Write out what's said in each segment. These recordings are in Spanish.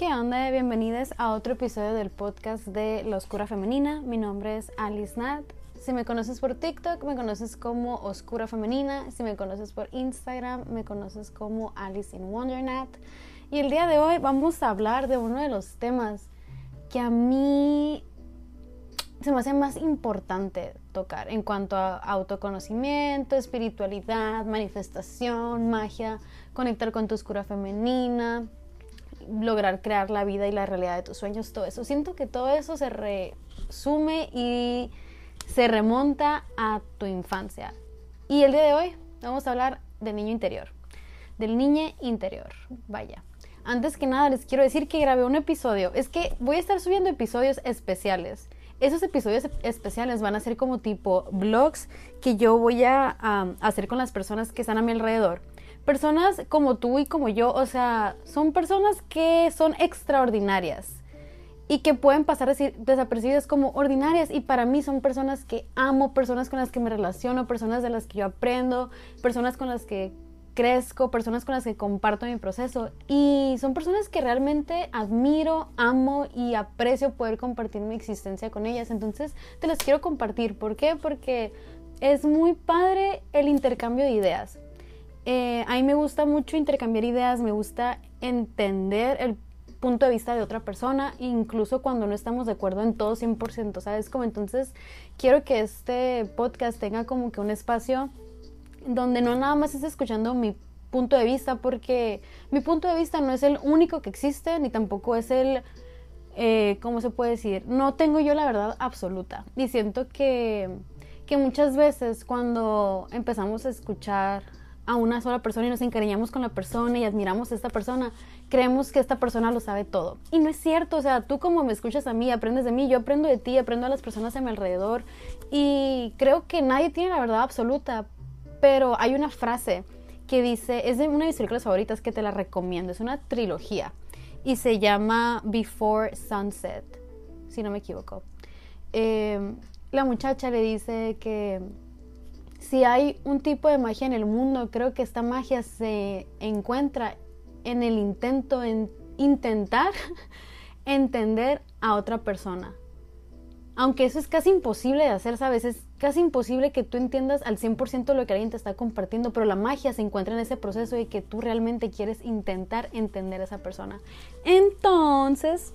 ¿Qué onda? Bienvenidos a otro episodio del podcast de La Oscura Femenina. Mi nombre es Alice Nat. Si me conoces por TikTok, me conoces como Oscura Femenina. Si me conoces por Instagram, me conoces como Alice in Wonder. Y el día de hoy vamos a hablar de uno de los temas que a mí se me hace más importante tocar en cuanto a autoconocimiento, espiritualidad, manifestación, magia, conectar con tu oscura femenina, lograr crear la vida y la realidad de tus sueños, todo eso. Siento que todo eso se resume y se remonta a tu infancia. Y el día de hoy vamos a hablar del niño interior, del niño interior. Vaya. Antes que nada les quiero decir que grabé un episodio. Es que voy a estar subiendo episodios especiales esos episodios especiales van a ser como tipo vlogs que yo voy a, hacer con las personas que están a mi alrededor. Personas como tú y como yo, o sea, son personas que son extraordinarias y que pueden pasar desapercibidas como ordinarias y para mí son personas que amo, personas con las que me relaciono, personas de las que yo aprendo, personas con las que crezco, personas con las que comparto mi proceso y son personas que realmente admiro, amo y aprecio poder compartir mi existencia con ellas. Entonces te las quiero compartir. ¿Por qué? Porque es muy padre el intercambio de ideas. Eh, a mí me gusta mucho intercambiar ideas, me gusta entender el punto de vista de otra persona, incluso cuando no estamos de acuerdo en todo 100%, ¿sabes? Como entonces quiero que este podcast tenga como que un espacio donde no nada más estés escuchando mi punto de vista, porque mi punto de vista no es el único que existe, ni tampoco es el, eh, ¿cómo se puede decir? No tengo yo la verdad absoluta. Y siento que, que muchas veces cuando empezamos a escuchar a una sola persona y nos encariñamos con la persona y admiramos a esta persona, creemos que esta persona lo sabe todo. Y no es cierto, o sea, tú como me escuchas a mí, aprendes de mí, yo aprendo de ti, aprendo a las personas a mi alrededor y creo que nadie tiene la verdad absoluta, pero hay una frase que dice, es de una de mis películas favoritas que te la recomiendo, es una trilogía y se llama Before Sunset, si no me equivoco. Em, la muchacha le dice que si hay un tipo de magia en el mundo, creo que esta magia se encuentra en el intento, en intentar entender a otra persona aunque eso es casi imposible de hacer, ¿sabes? Es casi imposible que tú entiendas al 100% lo que alguien te está compartiendo, pero la magia se encuentra en ese proceso de que tú realmente quieres intentar entender a esa persona. Entonces,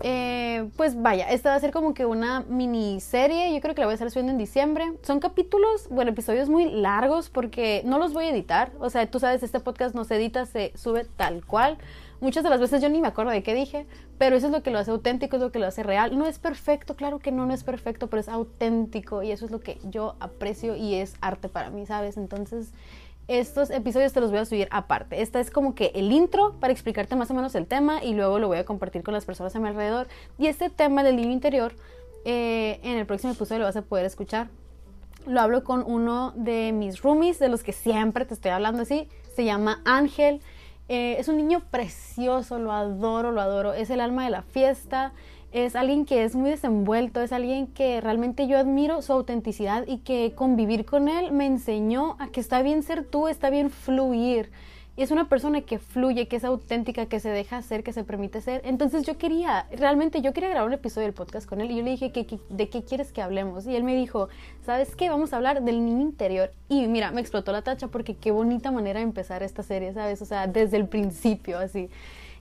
eh, pues vaya, esta va a ser como que una miniserie, yo creo que la voy a estar subiendo en diciembre. Son capítulos, bueno, episodios muy largos porque no los voy a editar, o sea, tú sabes, este podcast no se edita, se sube tal cual. Muchas de las veces yo ni me acuerdo de qué dije, pero eso es lo que lo hace auténtico, es lo que lo hace real. No es perfecto, claro que no, no es perfecto, pero es auténtico y eso es lo que yo aprecio y es arte para mí, ¿sabes? Entonces, estos episodios te los voy a subir aparte. Esta es como que el intro para explicarte más o menos el tema y luego lo voy a compartir con las personas a mi alrededor. Y este tema del niño interior, eh, en el próximo episodio lo vas a poder escuchar. Lo hablo con uno de mis roomies, de los que siempre te estoy hablando así. Se llama Ángel. Eh, es un niño precioso, lo adoro, lo adoro. Es el alma de la fiesta. Es alguien que es muy desenvuelto, es alguien que realmente yo admiro su autenticidad y que convivir con él me enseñó a que está bien ser tú, está bien fluir. Y es una persona que fluye, que es auténtica, que se deja ser, que se permite ser. Entonces yo quería, realmente yo quería grabar un episodio del podcast con él y yo le dije, que, ¿de qué quieres que hablemos? Y él me dijo, ¿sabes qué? Vamos a hablar del niño interior. Y mira, me explotó la tacha porque qué bonita manera de empezar esta serie, ¿sabes? O sea, desde el principio, así.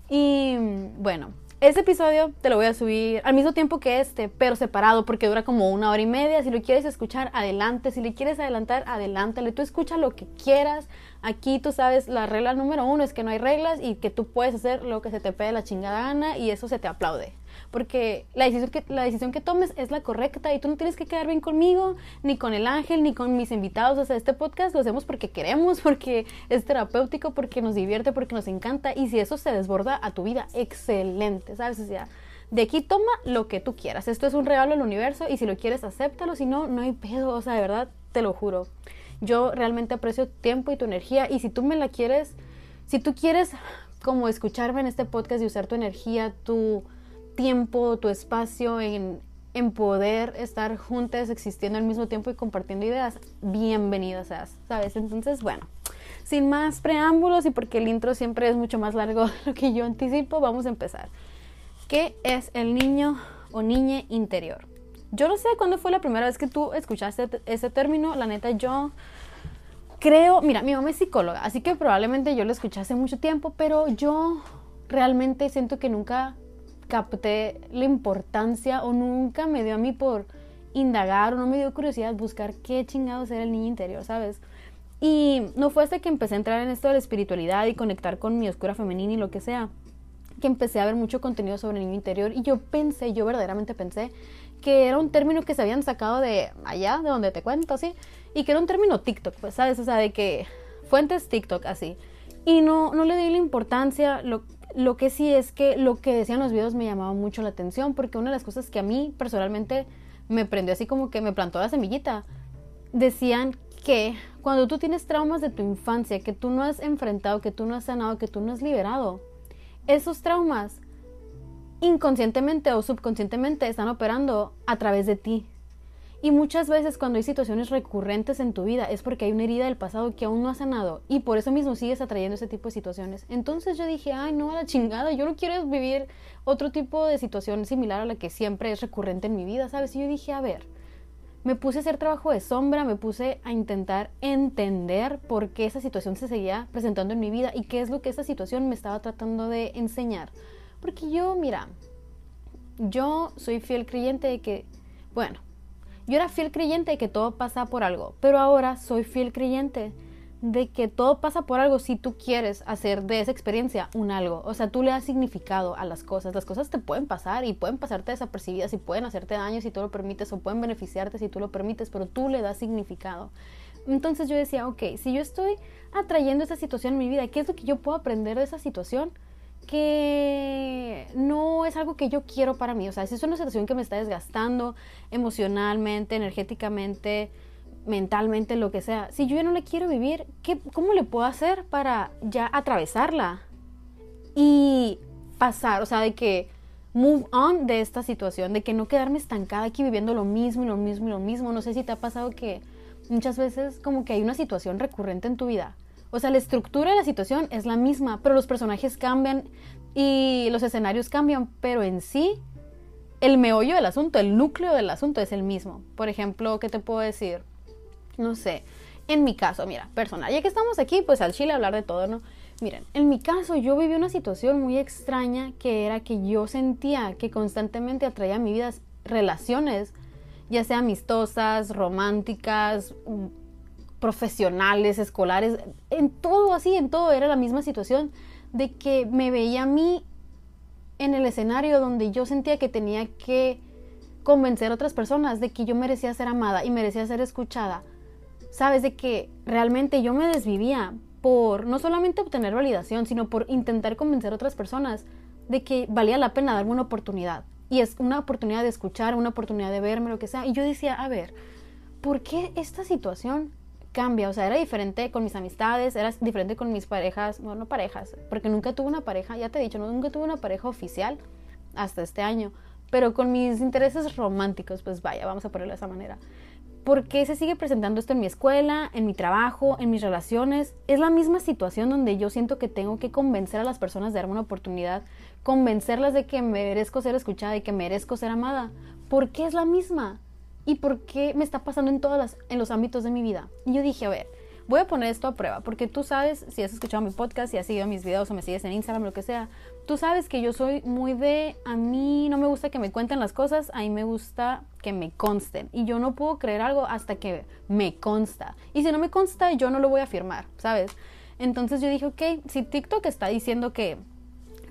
Y bueno, ese episodio te lo voy a subir al mismo tiempo que este, pero separado porque dura como una hora y media. Si lo quieres escuchar, adelante. Si le quieres adelantar, adelántale. Tú escucha lo que quieras. Aquí tú sabes, la regla número uno es que no hay reglas y que tú puedes hacer lo que se te pegue la chingada gana y eso se te aplaude porque la decisión, que, la decisión que tomes es la correcta y tú no tienes que quedar bien conmigo, ni con el ángel, ni con mis invitados. O sea, este podcast lo hacemos porque queremos, porque es terapéutico, porque nos divierte, porque nos encanta. Y si eso se desborda a tu vida, excelente, ¿sabes? O sea, de aquí toma lo que tú quieras. Esto es un regalo al universo y si lo quieres, acéptalo. Si no, no hay pedo. O sea, de verdad, te lo juro. Yo realmente aprecio tu tiempo y tu energía y si tú me la quieres, si tú quieres como escucharme en este podcast y usar tu energía, tu tiempo, tu espacio en, en poder estar juntas, existiendo al mismo tiempo y compartiendo ideas, bienvenidas seas, ¿sabes? Entonces, bueno, sin más preámbulos y porque el intro siempre es mucho más largo de lo que yo anticipo, vamos a empezar. ¿Qué es el niño o niña interior? Yo no sé cuándo fue la primera vez que tú escuchaste ese término, la neta yo creo, mira, mi mamá es psicóloga, así que probablemente yo lo escuché hace mucho tiempo, pero yo realmente siento que nunca capté la importancia o nunca me dio a mí por indagar o no me dio curiosidad buscar qué chingados era el niño interior, ¿sabes? Y no fue hasta que empecé a entrar en esto de la espiritualidad y conectar con mi oscura femenina y lo que sea, que empecé a ver mucho contenido sobre el niño interior y yo pensé, yo verdaderamente pensé que era un término que se habían sacado de allá, de donde te cuento, así, y que era un término TikTok, pues, ¿sabes? O sea, de que fuentes TikTok, así. Y no, no le di la importancia, lo, lo que sí es que lo que decían los videos me llamaba mucho la atención, porque una de las cosas que a mí personalmente me prendió así como que me plantó la semillita. Decían que cuando tú tienes traumas de tu infancia que tú no has enfrentado, que tú no has sanado, que tú no has liberado, esos traumas inconscientemente o subconscientemente están operando a través de ti. Y muchas veces cuando hay situaciones recurrentes en tu vida es porque hay una herida del pasado que aún no has sanado y por eso mismo sigues atrayendo ese tipo de situaciones. Entonces yo dije, ay no, a la chingada, yo no quiero vivir otro tipo de situación similar a la que siempre es recurrente en mi vida, ¿sabes? Y yo dije, a ver, me puse a hacer trabajo de sombra, me puse a intentar entender por qué esa situación se seguía presentando en mi vida y qué es lo que esa situación me estaba tratando de enseñar. Porque yo, mira, yo soy fiel creyente de que, bueno, yo era fiel creyente de que todo pasa por algo, pero ahora soy fiel creyente de que todo pasa por algo si tú quieres hacer de esa experiencia un algo. O sea, tú le das significado a las cosas. Las cosas te pueden pasar y pueden pasarte desapercibidas y pueden hacerte daño si tú lo permites o pueden beneficiarte si tú lo permites, pero tú le das significado. Entonces yo decía, ok, si yo estoy atrayendo esa situación en mi vida, ¿qué es lo que yo puedo aprender de esa situación? Que no es algo que yo quiero para mí. O sea, si es una situación que me está desgastando emocionalmente, energéticamente, mentalmente, lo que sea. Si yo ya no la quiero vivir, ¿qué, ¿cómo le puedo hacer para ya atravesarla? Y pasar, o sea, de que move on de esta situación, de que no quedarme estancada aquí viviendo lo mismo y lo mismo y lo mismo. No sé si te ha pasado que muchas veces como que hay una situación recurrente en tu vida o sea, la estructura de la situación es la misma, pero los personajes cambian y los escenarios cambian, pero en sí el meollo del asunto, el núcleo del asunto es el mismo. Por ejemplo, ¿qué te puedo decir? No sé, en mi caso, mira, personal, ya que estamos aquí, pues al chile hablar de todo, ¿no? Miren, en mi caso yo viví una situación muy extraña que era que yo sentía que constantemente atraía a mi vida relaciones, ya sea amistosas, románticas, profesionales, escolares, en todo así, en todo era la misma situación de que me veía a mí en el escenario donde yo sentía que tenía que convencer a otras personas de que yo merecía ser amada y merecía ser escuchada. Sabes, de que realmente yo me desvivía por no solamente obtener validación, sino por intentar convencer a otras personas de que valía la pena darme una oportunidad. Y es una oportunidad de escuchar, una oportunidad de verme, lo que sea. Y yo decía, a ver, ¿por qué esta situación cambia, o sea, era diferente con mis amistades, era diferente con mis parejas, bueno, no parejas, porque nunca tuve una pareja, ya te he dicho, nunca tuve una pareja oficial hasta este año, pero con mis intereses románticos, pues vaya, vamos a ponerlo de esa manera. ¿Por qué se sigue presentando esto en mi escuela, en mi trabajo, en mis relaciones? Es la misma situación donde yo siento que tengo que convencer a las personas de darme una oportunidad, convencerlas de que merezco ser escuchada y que merezco ser amada. ¿Por qué es la misma? Y por qué me está pasando en todos en los ámbitos de mi vida. Y yo dije, a ver, voy a poner esto a prueba, porque tú sabes, si has escuchado mi podcast, si has seguido mis videos o me sigues en Instagram, lo que sea, tú sabes que yo soy muy de, a mí no me gusta que me cuenten las cosas, a mí me gusta que me consten. Y yo no puedo creer algo hasta que me consta. Y si no me consta, yo no lo voy a afirmar, ¿sabes? Entonces yo dije, ok, si TikTok está diciendo que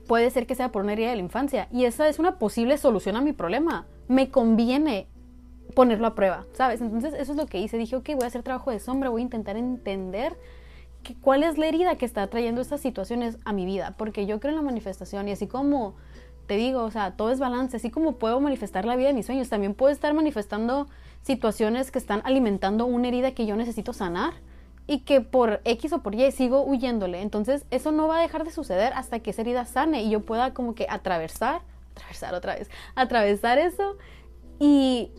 puede ser que sea por una herida de la infancia y esa es una posible solución a mi problema, me conviene ponerlo a prueba, ¿sabes? Entonces eso es lo que hice. Dije, ok, voy a hacer trabajo de sombra, voy a intentar entender que, cuál es la herida que está trayendo estas situaciones a mi vida, porque yo creo en la manifestación y así como te digo, o sea, todo es balance, así como puedo manifestar la vida de mis sueños, también puedo estar manifestando situaciones que están alimentando una herida que yo necesito sanar y que por X o por Y sigo huyéndole. Entonces eso no va a dejar de suceder hasta que esa herida sane y yo pueda como que atravesar, atravesar otra vez, atravesar eso y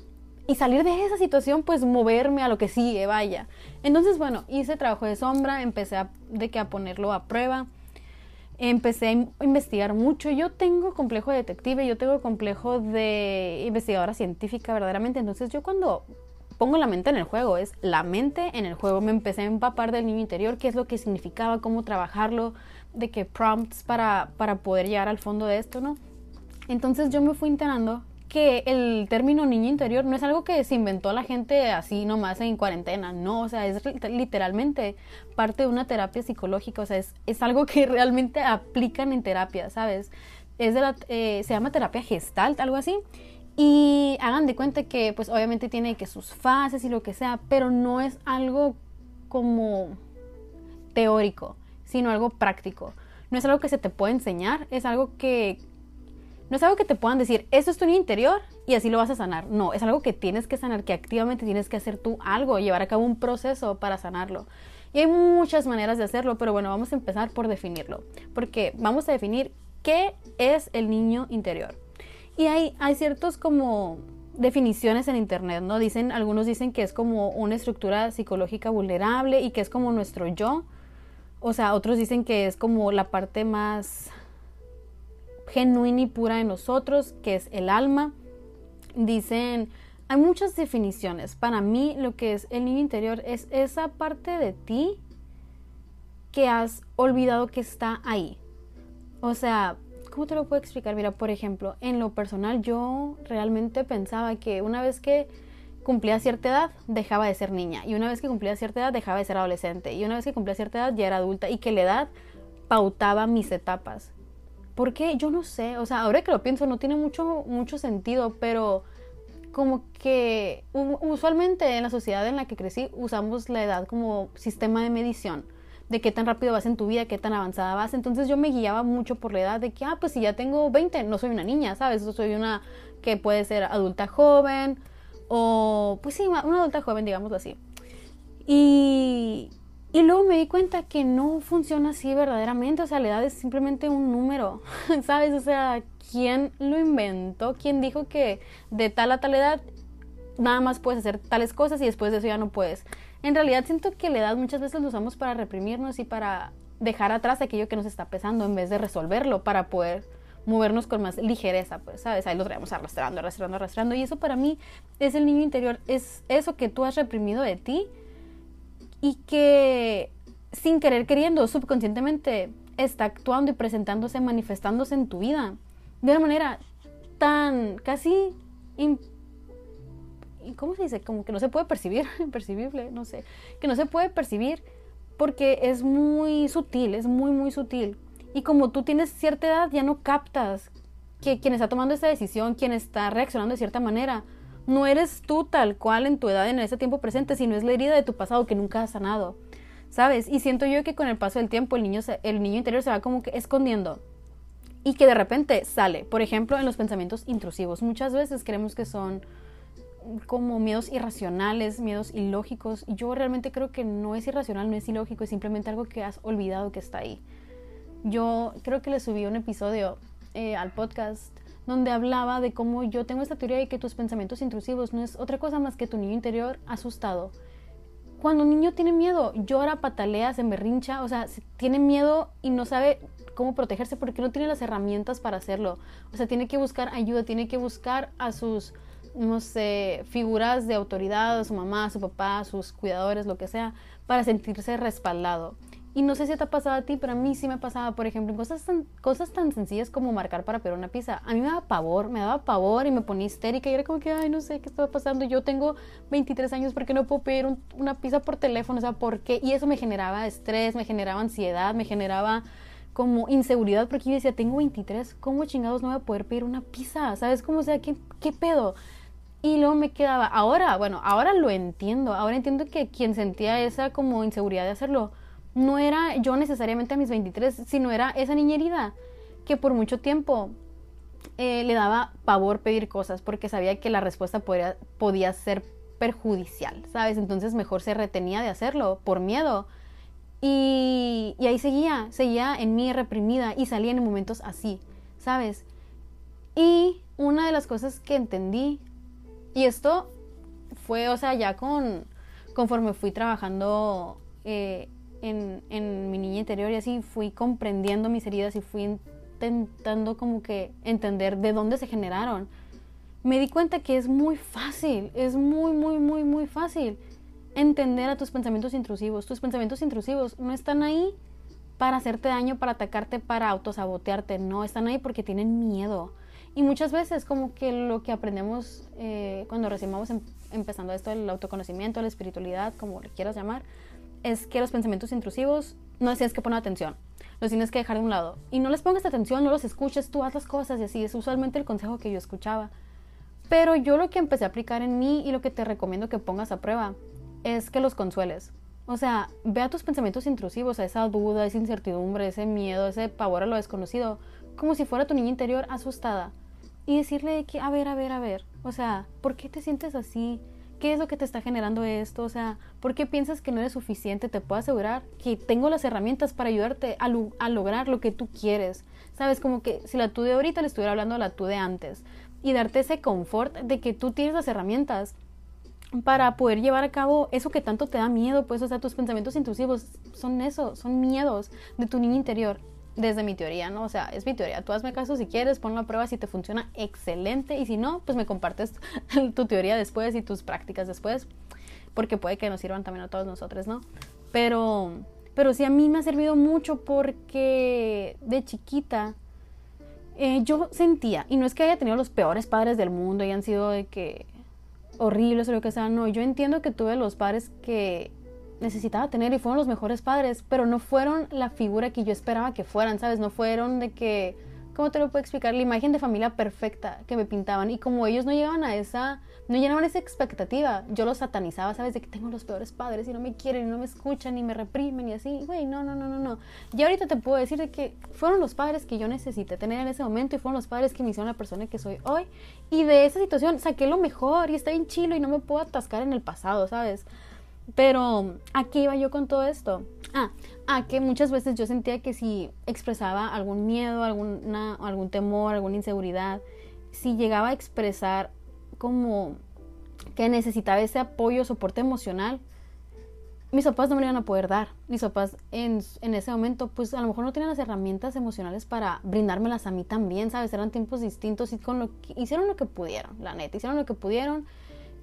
y salir de esa situación, pues moverme a lo que sigue, vaya. Entonces, bueno, hice trabajo de sombra, empecé a, de que a ponerlo a prueba, empecé a investigar mucho. Yo tengo complejo de detective, yo tengo complejo de investigadora científica verdaderamente, entonces yo cuando pongo la mente en el juego, es la mente en el juego, me empecé a empapar del niño interior, qué es lo que significaba, cómo trabajarlo, de qué prompts para, para poder llegar al fondo de esto, ¿no? Entonces yo me fui enterando que el término niño interior no es algo que se inventó la gente así nomás en cuarentena, no, o sea, es literalmente parte de una terapia psicológica, o sea, es, es algo que realmente aplican en terapia, ¿sabes? Es de la, eh, se llama terapia gestalt, algo así. Y hagan de cuenta que pues obviamente tiene que sus fases y lo que sea, pero no es algo como teórico, sino algo práctico. No es algo que se te puede enseñar, es algo que no es algo que te puedan decir, esto es tu interior y así lo vas a sanar. No, es algo que tienes que sanar, que activamente tienes que hacer tú algo, llevar a cabo un proceso para sanarlo. Y hay muchas maneras de hacerlo, pero bueno, vamos a empezar por definirlo. Porque vamos a definir qué es el niño interior. Y hay, hay ciertos como definiciones en internet, ¿no? Dicen, algunos dicen que es como una estructura psicológica vulnerable y que es como nuestro yo. O sea, otros dicen que es como la parte más genuina y pura de nosotros, que es el alma. Dicen, hay muchas definiciones. Para mí lo que es el niño interior es esa parte de ti que has olvidado que está ahí. O sea, ¿cómo te lo puedo explicar? Mira, por ejemplo, en lo personal yo realmente pensaba que una vez que cumplía cierta edad dejaba de ser niña y una vez que cumplía cierta edad dejaba de ser adolescente y una vez que cumplía cierta edad ya era adulta y que la edad pautaba mis etapas. Porque yo no sé, o sea, ahora que lo pienso no tiene mucho, mucho sentido, pero como que usualmente en la sociedad en la que crecí usamos la edad como sistema de medición de qué tan rápido vas en tu vida, qué tan avanzada vas. Entonces yo me guiaba mucho por la edad de que, ah, pues si ya tengo 20, no soy una niña, ¿sabes? Soy una que puede ser adulta joven o, pues sí, una adulta joven, digámoslo así. Y, y luego me di cuenta que no funciona así verdaderamente, o sea, la edad es simplemente un número, ¿sabes? O sea, ¿quién lo inventó? ¿Quién dijo que de tal a tal edad nada más puedes hacer tales cosas y después de eso ya no puedes? En realidad siento que la edad muchas veces lo usamos para reprimirnos y para dejar atrás aquello que nos está pesando en vez de resolverlo para poder movernos con más ligereza, pues, ¿sabes? Ahí lo traemos arrastrando, arrastrando, arrastrando. Y eso para mí es el niño interior, es eso que tú has reprimido de ti y que sin querer queriendo, subconscientemente, está actuando y presentándose, manifestándose en tu vida de una manera tan casi... ¿Cómo se dice? Como que no se puede percibir, impercibible, no sé. Que no se puede percibir porque es muy sutil, es muy, muy sutil. Y como tú tienes cierta edad, ya no captas que quien está tomando esa decisión, quien está reaccionando de cierta manera, no eres tú tal cual en tu edad en ese tiempo presente, sino es la herida de tu pasado que nunca has sanado. ¿Sabes? Y siento yo que con el paso del tiempo el niño, el niño interior se va como que escondiendo y que de repente sale. Por ejemplo, en los pensamientos intrusivos. Muchas veces creemos que son como miedos irracionales, miedos ilógicos. Yo realmente creo que no es irracional, no es ilógico, es simplemente algo que has olvidado que está ahí. Yo creo que le subí un episodio eh, al podcast donde hablaba de cómo yo tengo esta teoría de que tus pensamientos intrusivos no es otra cosa más que tu niño interior asustado. Cuando un niño tiene miedo, llora, patalea, se berrincha, o sea, tiene miedo y no sabe cómo protegerse porque no tiene las herramientas para hacerlo. O sea, tiene que buscar ayuda, tiene que buscar a sus, no sé, figuras de autoridad, a su mamá, a su papá, a sus cuidadores, lo que sea, para sentirse respaldado. Y no sé si te ha pasado a ti, pero a mí sí me pasaba, por ejemplo, en cosas tan, cosas tan sencillas como marcar para pedir una pizza. A mí me daba pavor, me daba pavor y me ponía histérica y era como que, ay, no sé qué estaba pasando. Yo tengo 23 años, ¿por qué no puedo pedir una pizza por teléfono? O sea, ¿por qué? Y eso me generaba estrés, me generaba ansiedad, me generaba como inseguridad porque yo decía, tengo 23, ¿cómo chingados no voy a poder pedir una pizza? ¿Sabes cómo? O sea, ¿qué, qué pedo? Y luego me quedaba, ahora, bueno, ahora lo entiendo, ahora entiendo que quien sentía esa como inseguridad de hacerlo, no era yo necesariamente a mis 23, sino era esa niña herida que por mucho tiempo eh, le daba pavor pedir cosas porque sabía que la respuesta podía, podía ser perjudicial, ¿sabes? Entonces mejor se retenía de hacerlo por miedo. Y, y ahí seguía, seguía en mí reprimida y salía en momentos así, ¿sabes? Y una de las cosas que entendí, y esto fue, o sea, ya con, conforme fui trabajando eh, en, mi niña interior y así, fui comprendiendo mis heridas y fui intentando como que entender de dónde se generaron. Me di cuenta que es muy fácil, es muy, muy, muy, muy fácil entender a tus pensamientos intrusivos. Tus pensamientos intrusivos no están ahí para hacerte daño, para atacarte, para autosabotearte. No, están ahí porque tienen miedo. Y muchas veces como que lo que aprendemos eh, cuando recién em, empezando esto del autoconocimiento, la espiritualidad, como le quieras llamar, es que los pensamientos intrusivos no les tienes que poner atención, los tienes que dejar de un lado. Y no les pongas atención, no los escuches, tú haz las cosas y así. Es usualmente el consejo que yo escuchaba. Pero yo lo que empecé a aplicar en mí y lo que te recomiendo que pongas a prueba es que los consueles. O sea, ve a tus pensamientos intrusivos, a esa duda, esa incertidumbre, ese miedo, ese pavor a lo desconocido, como si fuera tu niña interior asustada. Y decirle que, a ver, a ver, a ver, o sea, ¿por qué te sientes así? ¿Qué es lo que te está generando esto? O sea, ¿por qué piensas que no eres suficiente? Te puedo asegurar que tengo las herramientas para ayudarte a, lograr lo que tú quieres. Sabes, como que si la tú de ahorita le estuviera hablando a la tú de antes. Y darte ese confort de que tú tienes las herramientas para poder llevar a cabo eso que tanto te da miedo, pues, o sea, tus pensamientos intrusivos son eso, son miedos de tu niño interior, desde mi teoría, ¿no? O sea, es mi teoría. Tú hazme caso si quieres, ponlo a prueba si te funciona excelente y si no, pues me compartes tu teoría después y tus prácticas después, porque puede que nos sirvan también a todos nosotros, ¿no? Pero, pero sí a mí me ha servido mucho porque de chiquita eh, yo sentía, y no es que haya tenido los peores padres del mundo han sido de que horribles o lo que sea. No, yo entiendo que tuve los padres que necesitaba tener y fueron los mejores padres, pero no fueron la figura que yo esperaba que fueran, ¿sabes? No fueron de que ¿cómo te lo puedo explicar? La imagen de familia perfecta que me pintaban. Y como ellos no llegaban a esa, no llenaban esa expectativa, yo los satanizaba, ¿sabes? De que tengo los peores padres y no me quieren y no me escuchan y me reprimen y así. Güey, no, no, no, no, no. Y ahorita te puedo decir de que fueron los padres que yo necesité tener en ese momento y fueron los padres que me hicieron la persona que soy hoy. Y de esa situación saqué lo mejor y está bien chilo y no me puedo atascar en el pasado, ¿sabes? Pero, ¿a qué iba yo con todo esto? Ah, a que muchas veces yo sentía que si expresaba algún miedo, alguna, algún temor, alguna inseguridad, si llegaba a expresar como que necesitaba ese apoyo, soporte emocional, mis papás no me lo iban a poder dar. Mis papás en, en, ese momento, pues a lo mejor no tenían las herramientas emocionales para brindármelas a mí también, ¿sabes? Eran tiempos distintos y con lo hicieron lo que pudieron, la neta, hicieron lo que pudieron.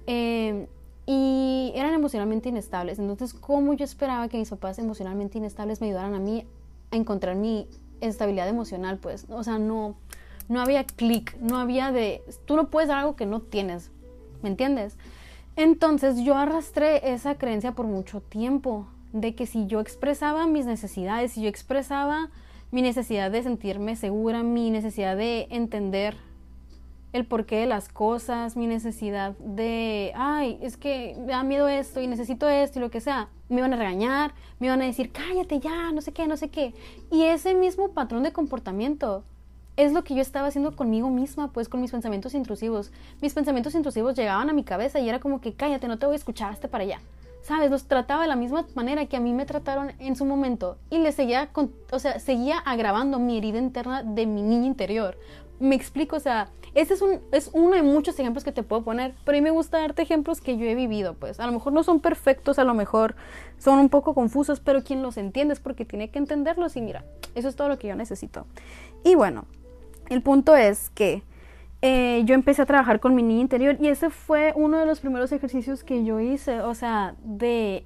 Eh, y eran emocionalmente inestables. Entonces, ¿cómo yo esperaba que mis papás emocionalmente inestables me ayudaran a mí a encontrar mi estabilidad emocional? Pues, o sea, no, no había clic, no había de, tú no puedes dar algo que no tienes, ¿me entiendes? Entonces yo arrastré esa creencia por mucho tiempo, de que si yo expresaba mis necesidades, si yo expresaba mi necesidad de sentirme segura, mi necesidad de entender el porqué de las cosas, mi necesidad de, ay, es que me da miedo esto y necesito esto y lo que sea. Me iban a regañar, me iban a decir, cállate ya, no sé qué, no sé qué. Y ese mismo patrón de comportamiento es lo que yo estaba haciendo conmigo misma, pues con mis pensamientos intrusivos. Mis pensamientos intrusivos llegaban a mi cabeza y era como que, cállate, no te voy a escuchar, hasta para allá. ¿Sabes? Los trataba de la misma manera que a mí me trataron en su momento. Y le seguía, o sea, seguía agravando mi herida interna de mi niña interior. Me explico, o sea, ese es, un, es uno de muchos ejemplos que te puedo poner, pero a mí me gusta darte ejemplos que yo he vivido, pues a lo mejor no son perfectos, a lo mejor son un poco confusos, pero quien los entiende es porque tiene que entenderlos y mira, eso es todo lo que yo necesito. Y bueno, el punto es que eh, yo empecé a trabajar con mi niña interior y ese fue uno de los primeros ejercicios que yo hice, o sea, de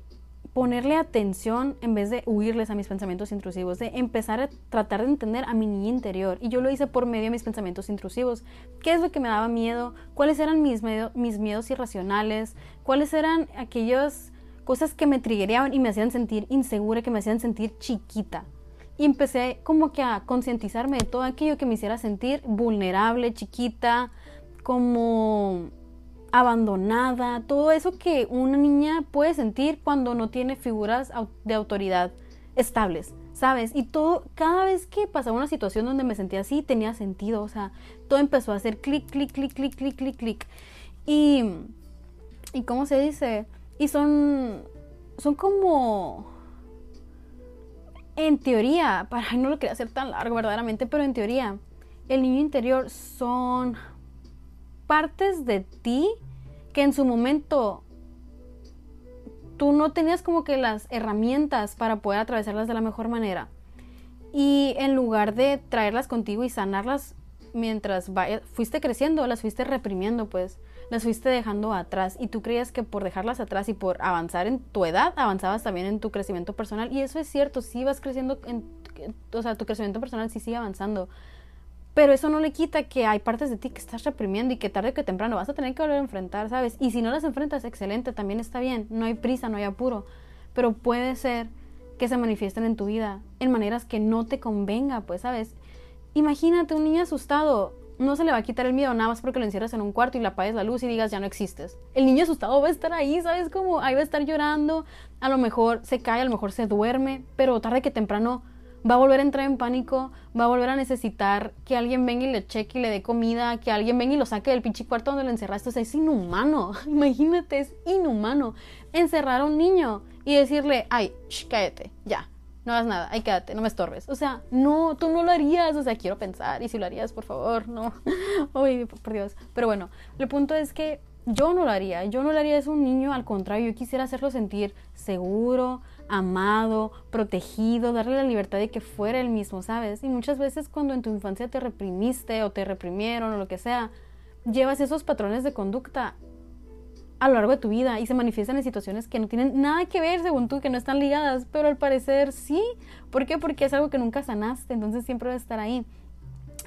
ponerle atención en vez de huirles a mis pensamientos intrusivos, de empezar a tratar de entender a mi niña interior. Y yo lo hice por medio de mis pensamientos intrusivos. ¿Qué es lo que me daba miedo? ¿Cuáles eran mis, mis miedos irracionales? ¿Cuáles eran aquellas cosas que me triggereaban y me hacían sentir insegura, que me hacían sentir chiquita? Y empecé como que a concientizarme de todo aquello que me hiciera sentir vulnerable, chiquita, como abandonada, todo eso que una niña puede sentir cuando no tiene figuras de autoridad estables, ¿sabes? Y todo, cada vez que pasaba una situación donde me sentía así, tenía sentido, o sea, todo empezó a hacer clic, clic, clic, clic, clic, clic, clic. Y, y ¿cómo se dice? Y son, son como, en teoría, para, no lo quería hacer tan largo verdaderamente, pero en teoría, el niño interior son partes de ti que en su momento tú no tenías como que las herramientas para poder atravesarlas de la mejor manera. Y en lugar de traerlas contigo y sanarlas mientras fuiste creciendo, las fuiste reprimiendo, pues las fuiste dejando atrás. Y tú creías que por dejarlas atrás y por avanzar en tu edad, avanzabas también en tu crecimiento personal. Y eso es cierto, sí vas creciendo, en, o sea, tu crecimiento personal sí sigue avanzando. Pero eso no le quita que hay partes de ti que estás reprimiendo y que tarde o que temprano vas a tener que volver a enfrentar, ¿sabes? Y si no las enfrentas, excelente, también está bien. No hay prisa, no hay apuro. Pero puede ser que se manifiesten en tu vida en maneras que no te convenga, pues, ¿sabes? Imagínate un niño asustado. No se le va a quitar el miedo nada más porque lo encierras en un cuarto y le apagues la luz y digas ya no existes. El niño asustado va a estar ahí, ¿sabes? Como ahí va a estar llorando. A lo mejor se cae, a lo mejor se duerme, pero tarde que temprano va a volver a entrar en pánico, va a volver a necesitar que alguien venga y le cheque y le dé comida, que alguien venga y lo saque del pinche cuarto donde lo encerraste. O sea, es inhumano. Imagínate, es inhumano encerrar a un niño y decirle, ay, cállate, ya, no hagas nada, ay, quédate, no me estorbes. O sea, no, tú no lo harías, o sea, quiero pensar, y si lo harías, por favor, no. Uy, por Dios. Pero bueno, el punto es que yo no lo haría, yo no lo haría a un niño, al contrario, yo quisiera hacerlo sentir seguro, amado, protegido, darle la libertad de que fuera él mismo, ¿sabes? Y muchas veces cuando en tu infancia te reprimiste o te reprimieron o lo que sea, llevas esos patrones de conducta a lo largo de tu vida y se manifiestan en situaciones que no tienen nada que ver según tú, que no están ligadas, pero al parecer sí. ¿Por qué? Porque es algo que nunca sanaste, entonces siempre va a estar ahí.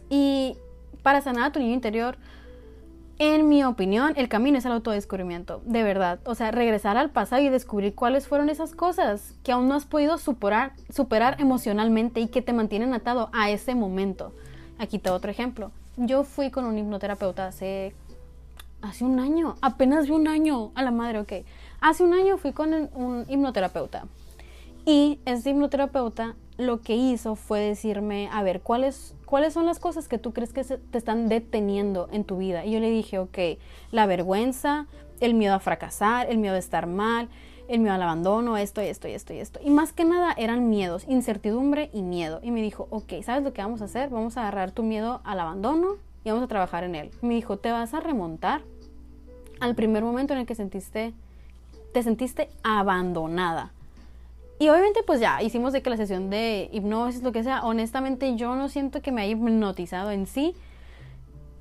Y para sanar a tu niño interior, en mi opinión, el camino es el autodescubrimiento, de verdad. O sea, regresar al pasado y descubrir cuáles fueron esas cosas que aún no has podido superar, superar emocionalmente y que te mantienen atado a ese momento. Aquí te otro ejemplo. Yo fui con un hipnoterapeuta hace, hace un año, apenas un año, a la madre, ok. Hace un año fui con un hipnoterapeuta. Y ese hipnoterapeuta lo que hizo fue decirme, a ver, ¿cuáles, ¿cuáles son las cosas que tú crees que te están deteniendo en tu vida? Y yo le dije, ok, la vergüenza, el miedo a fracasar, el miedo a estar mal, el miedo al abandono, esto esto y esto y esto. Y más que nada eran miedos, incertidumbre y miedo. Y me dijo, ok, ¿sabes lo que vamos a hacer? Vamos a agarrar tu miedo al abandono y vamos a trabajar en él. me dijo, te vas a remontar al primer momento en el que sentiste, te sentiste abandonada y obviamente pues ya hicimos de que la sesión de hipnosis, lo que sea, honestamente yo no siento que me haya hipnotizado en sí,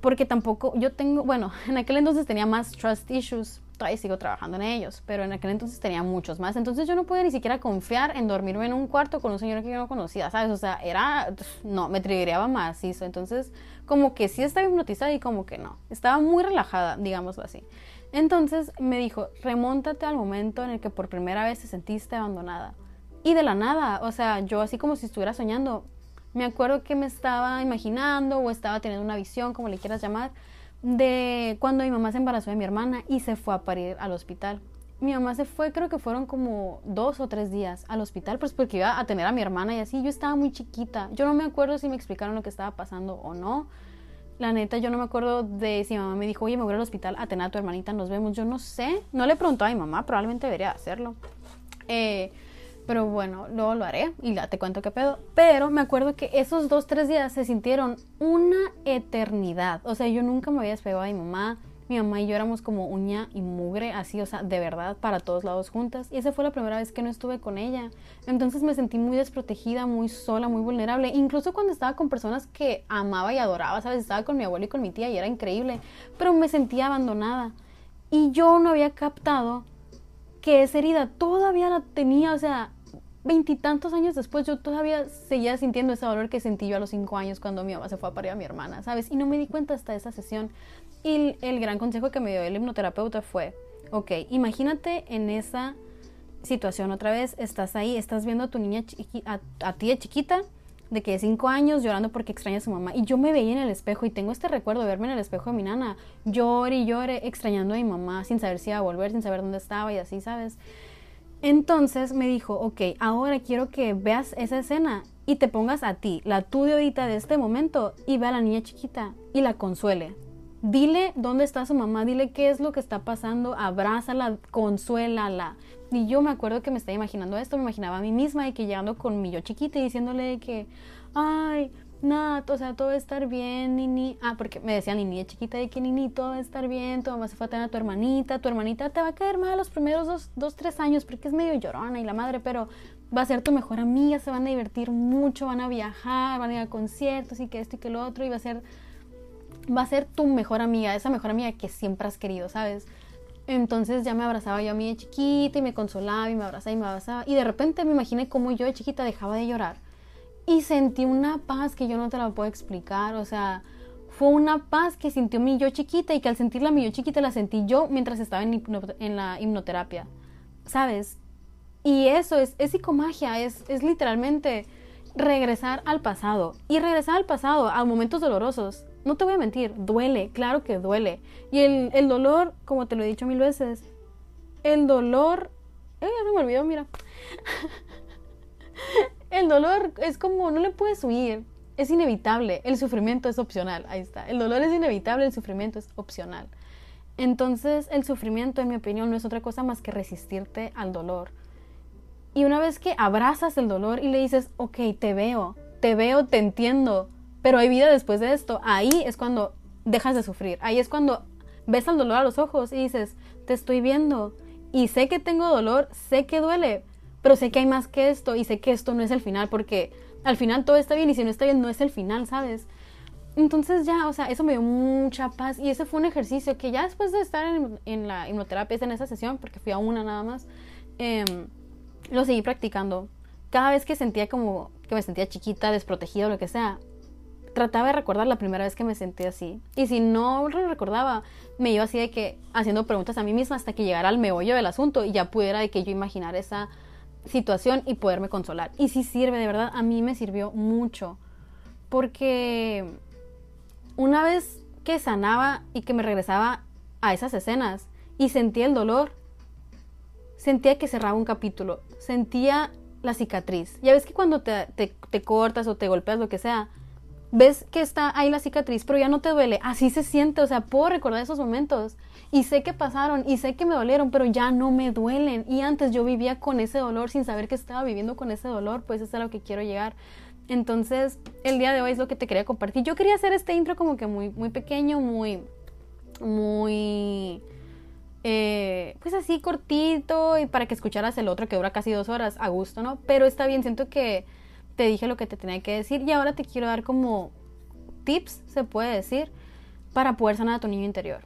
porque tampoco yo tengo, bueno, en aquel entonces tenía más trust issues, todavía sigo trabajando en ellos, pero en aquel entonces tenía muchos más, entonces yo no podía ni siquiera confiar en dormirme en un cuarto con un señor que yo no conocía, ¿sabes? O sea, era, no, me triggereaba más eso, entonces como que sí estaba hipnotizada y como que no, estaba muy relajada, digámoslo así. Entonces me dijo, remóntate al momento en el que por primera vez te sentiste abandonada y de la nada, o sea, yo así como si estuviera soñando, me acuerdo que me estaba imaginando o estaba teniendo una visión, como le quieras llamar, de cuando mi mamá se embarazó de mi hermana y se fue a parir al hospital. Mi mamá se fue, creo que fueron como dos o tres días al hospital, pues porque iba a tener a mi hermana y así. Yo estaba muy chiquita. Yo no me acuerdo si me explicaron lo que estaba pasando o no. La neta, yo no me acuerdo de si mi mamá me dijo, oye, me voy al hospital a tener a tu hermanita, nos vemos. Yo no sé. No le preguntó a mi mamá, probablemente debería hacerlo. Eh, pero bueno, luego lo haré y ya te cuento qué pedo. Pero me acuerdo que esos dos, tres días se sintieron una eternidad. O sea, yo nunca me había despegado de mi mamá. Mi mamá y yo éramos como uña y mugre, así, o sea, de verdad, para todos lados juntas. Y esa fue la primera vez que no estuve con ella. Entonces me sentí muy desprotegida, muy sola, muy vulnerable. Incluso cuando estaba con personas que amaba y adoraba, ¿sabes? Estaba con mi abuelo y con mi tía y era increíble. Pero me sentía abandonada. Y yo no había captado que esa herida todavía la tenía, o sea, veintitantos años después yo todavía seguía sintiendo ese dolor que sentí yo a los cinco años cuando mi mamá se fue a parir a mi hermana, ¿sabes? Y no me di cuenta hasta esa sesión. Y el, gran consejo que me dio el hipnoterapeuta fue, ok, imagínate en esa situación otra vez, estás ahí, estás viendo a tu niña, a, a ti de chiquita, de que de cinco años llorando porque extraña a su mamá. Y yo me veía en el espejo y tengo este recuerdo de verme en el espejo de mi nana, llore y llore, extrañando a mi mamá, sin saber si iba a volver, sin saber dónde estaba y así, ¿sabes? Entonces me dijo, ok, ahora quiero que veas esa escena y te pongas a ti, la de ahorita de este momento, y ve a la niña chiquita y la consuele. Dile dónde está su mamá, dile qué es lo que está pasando, abrázala, consuélala. Y yo me acuerdo que me estaba imaginando esto, me imaginaba a mí misma y que llegando con mi yo chiquita y diciéndole que, ay, nada, o sea, todo va a estar bien, Nini. Ah, porque me decía Nini de chiquita de que Nini, todo va a estar bien, tu mamá se fue a tener a tu hermanita, tu hermanita te va a caer mal los primeros dos, dos, tres años porque es medio llorona y la madre, pero va a ser tu mejor amiga, se van a divertir mucho, van a viajar, van a ir a conciertos y que esto y que lo otro, y va a ser, va a ser tu mejor amiga, esa mejor amiga que siempre has querido, ¿sabes? Entonces ya me abrazaba yo a mí de chiquita y me consolaba y me abrazaba y me abrazaba. Y de repente me imaginé cómo yo de chiquita dejaba de llorar. Y sentí una paz que yo no te la puedo explicar. O sea, fue una paz que sintió mi yo chiquita y que al sentirla mi yo chiquita la sentí yo mientras estaba en, la hipnoterapia. ¿Sabes? Y eso es, es psicomagia, es, es literalmente regresar al pasado. Y regresar al pasado, a momentos dolorosos. No te voy a mentir, duele, claro que duele. Y el, el dolor, como te lo he dicho mil veces, el dolor... Eh, se me olvidó, mira. el dolor es como, no le puedes huir, es inevitable, el sufrimiento es opcional, ahí está. El dolor es inevitable, el sufrimiento es opcional. Entonces, el sufrimiento, en mi opinión, no es otra cosa más que resistirte al dolor. Y una vez que abrazas el dolor y le dices, ok, te veo, te veo, te entiendo, pero hay vida después de esto, ahí es cuando dejas de sufrir, ahí es cuando ves al dolor a los ojos y dices, te estoy viendo y sé que tengo dolor, sé que duele, pero sé que hay más que esto y sé que esto no es el final porque al final todo está bien y si no está bien no es el final, ¿sabes? Entonces ya, o sea, eso me dio mucha paz y ese fue un ejercicio que ya después de estar en, la hipnoterapia, en esa sesión, porque fui a una nada más, eh, lo seguí practicando. Cada vez que sentía como que me sentía chiquita, desprotegida o lo que sea, trataba de recordar la primera vez que me sentí así. Y si no lo recordaba, me iba así de que haciendo preguntas a mí misma hasta que llegara al meollo del asunto y ya pudiera de que yo imaginar esa situación y poderme consolar. Y si sirve, de verdad, a mí me sirvió mucho. Porque una vez que sanaba y que me regresaba a esas escenas y sentía el dolor, sentía que cerraba un capítulo, sentía la cicatriz. Ya ves que cuando te, te, cortas o te golpeas, lo que sea, ves que está ahí la cicatriz, pero ya no te duele. Así se siente, o sea, puedo recordar esos momentos y sé que pasaron y sé que me dolieron, pero ya no me duelen. Y antes yo vivía con ese dolor sin saber que estaba viviendo con ese dolor, pues eso es a lo que quiero llegar. Entonces, el día de hoy es lo que te quería compartir. Yo quería hacer este intro como que muy, muy pequeño, muy, muy eh, pues así cortito y para que escucharas el otro que dura casi dos horas a gusto, ¿no? Pero está bien, siento que te dije lo que te tenía que decir y ahora te quiero dar como tips, se puede decir, para poder sanar a tu niño interior.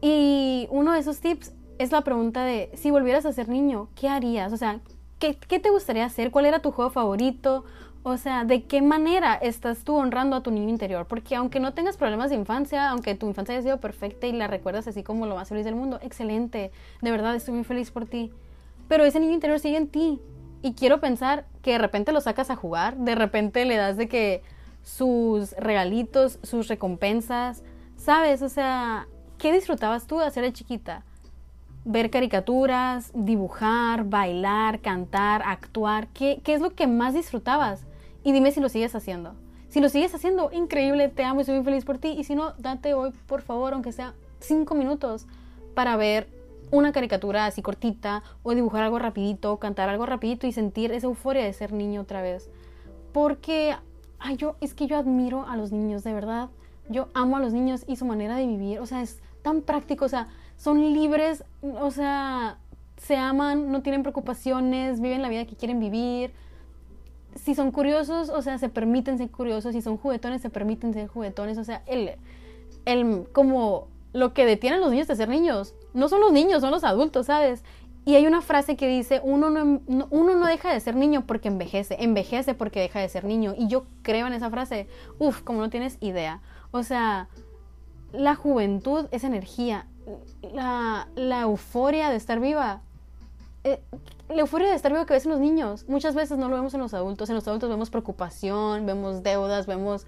Y uno de esos tips es la pregunta de, si volvieras a ser niño, ¿qué harías? O sea, ¿qué, qué te gustaría hacer? ¿Cuál era tu juego favorito? O sea, ¿de qué manera estás tú honrando a tu niño interior? Porque aunque no tengas problemas de infancia, aunque tu infancia haya sido perfecta y la recuerdas así como lo más feliz del mundo, excelente, de verdad estoy muy feliz por ti. Pero ese niño interior sigue en ti. Y quiero pensar que de repente lo sacas a jugar, de repente le das de que sus regalitos, sus recompensas, ¿sabes? O sea, ¿qué disfrutabas tú de hacer de chiquita? ver caricaturas, dibujar, bailar, cantar, actuar. ¿Qué, ¿Qué, es lo que más disfrutabas? y dime si lo sigues haciendo. Si lo sigues haciendo, increíble, te amo y soy muy feliz por ti. Y si no, date hoy, por favor, aunque sea cinco minutos, para ver una caricatura así cortita, o dibujar algo rapidito, cantar algo rapidito y sentir esa euforia de ser niño otra vez. Porque, ay, yo, es que yo admiro a los niños, de verdad. Yo amo a los niños y su manera de vivir. O sea, es tan práctico, o sea, son libres, o sea, se aman, no tienen preocupaciones, viven la vida que quieren vivir si son curiosos, o sea, se permiten ser curiosos, si son juguetones, se permiten ser juguetones, o sea, el, el, como lo que detiene a los niños de ser niños, no son los niños, son los adultos, ¿sabes? Y hay una frase que dice, uno no, uno no deja de ser niño porque envejece, envejece porque deja de ser niño. Y yo creo en esa frase, uff, como no tienes idea. O sea, la juventud es energía, la, la euforia de estar viva eh, la euforia de estar vivo que ves en los niños, muchas veces no lo vemos en los adultos. En los adultos vemos preocupación, vemos deudas, vemos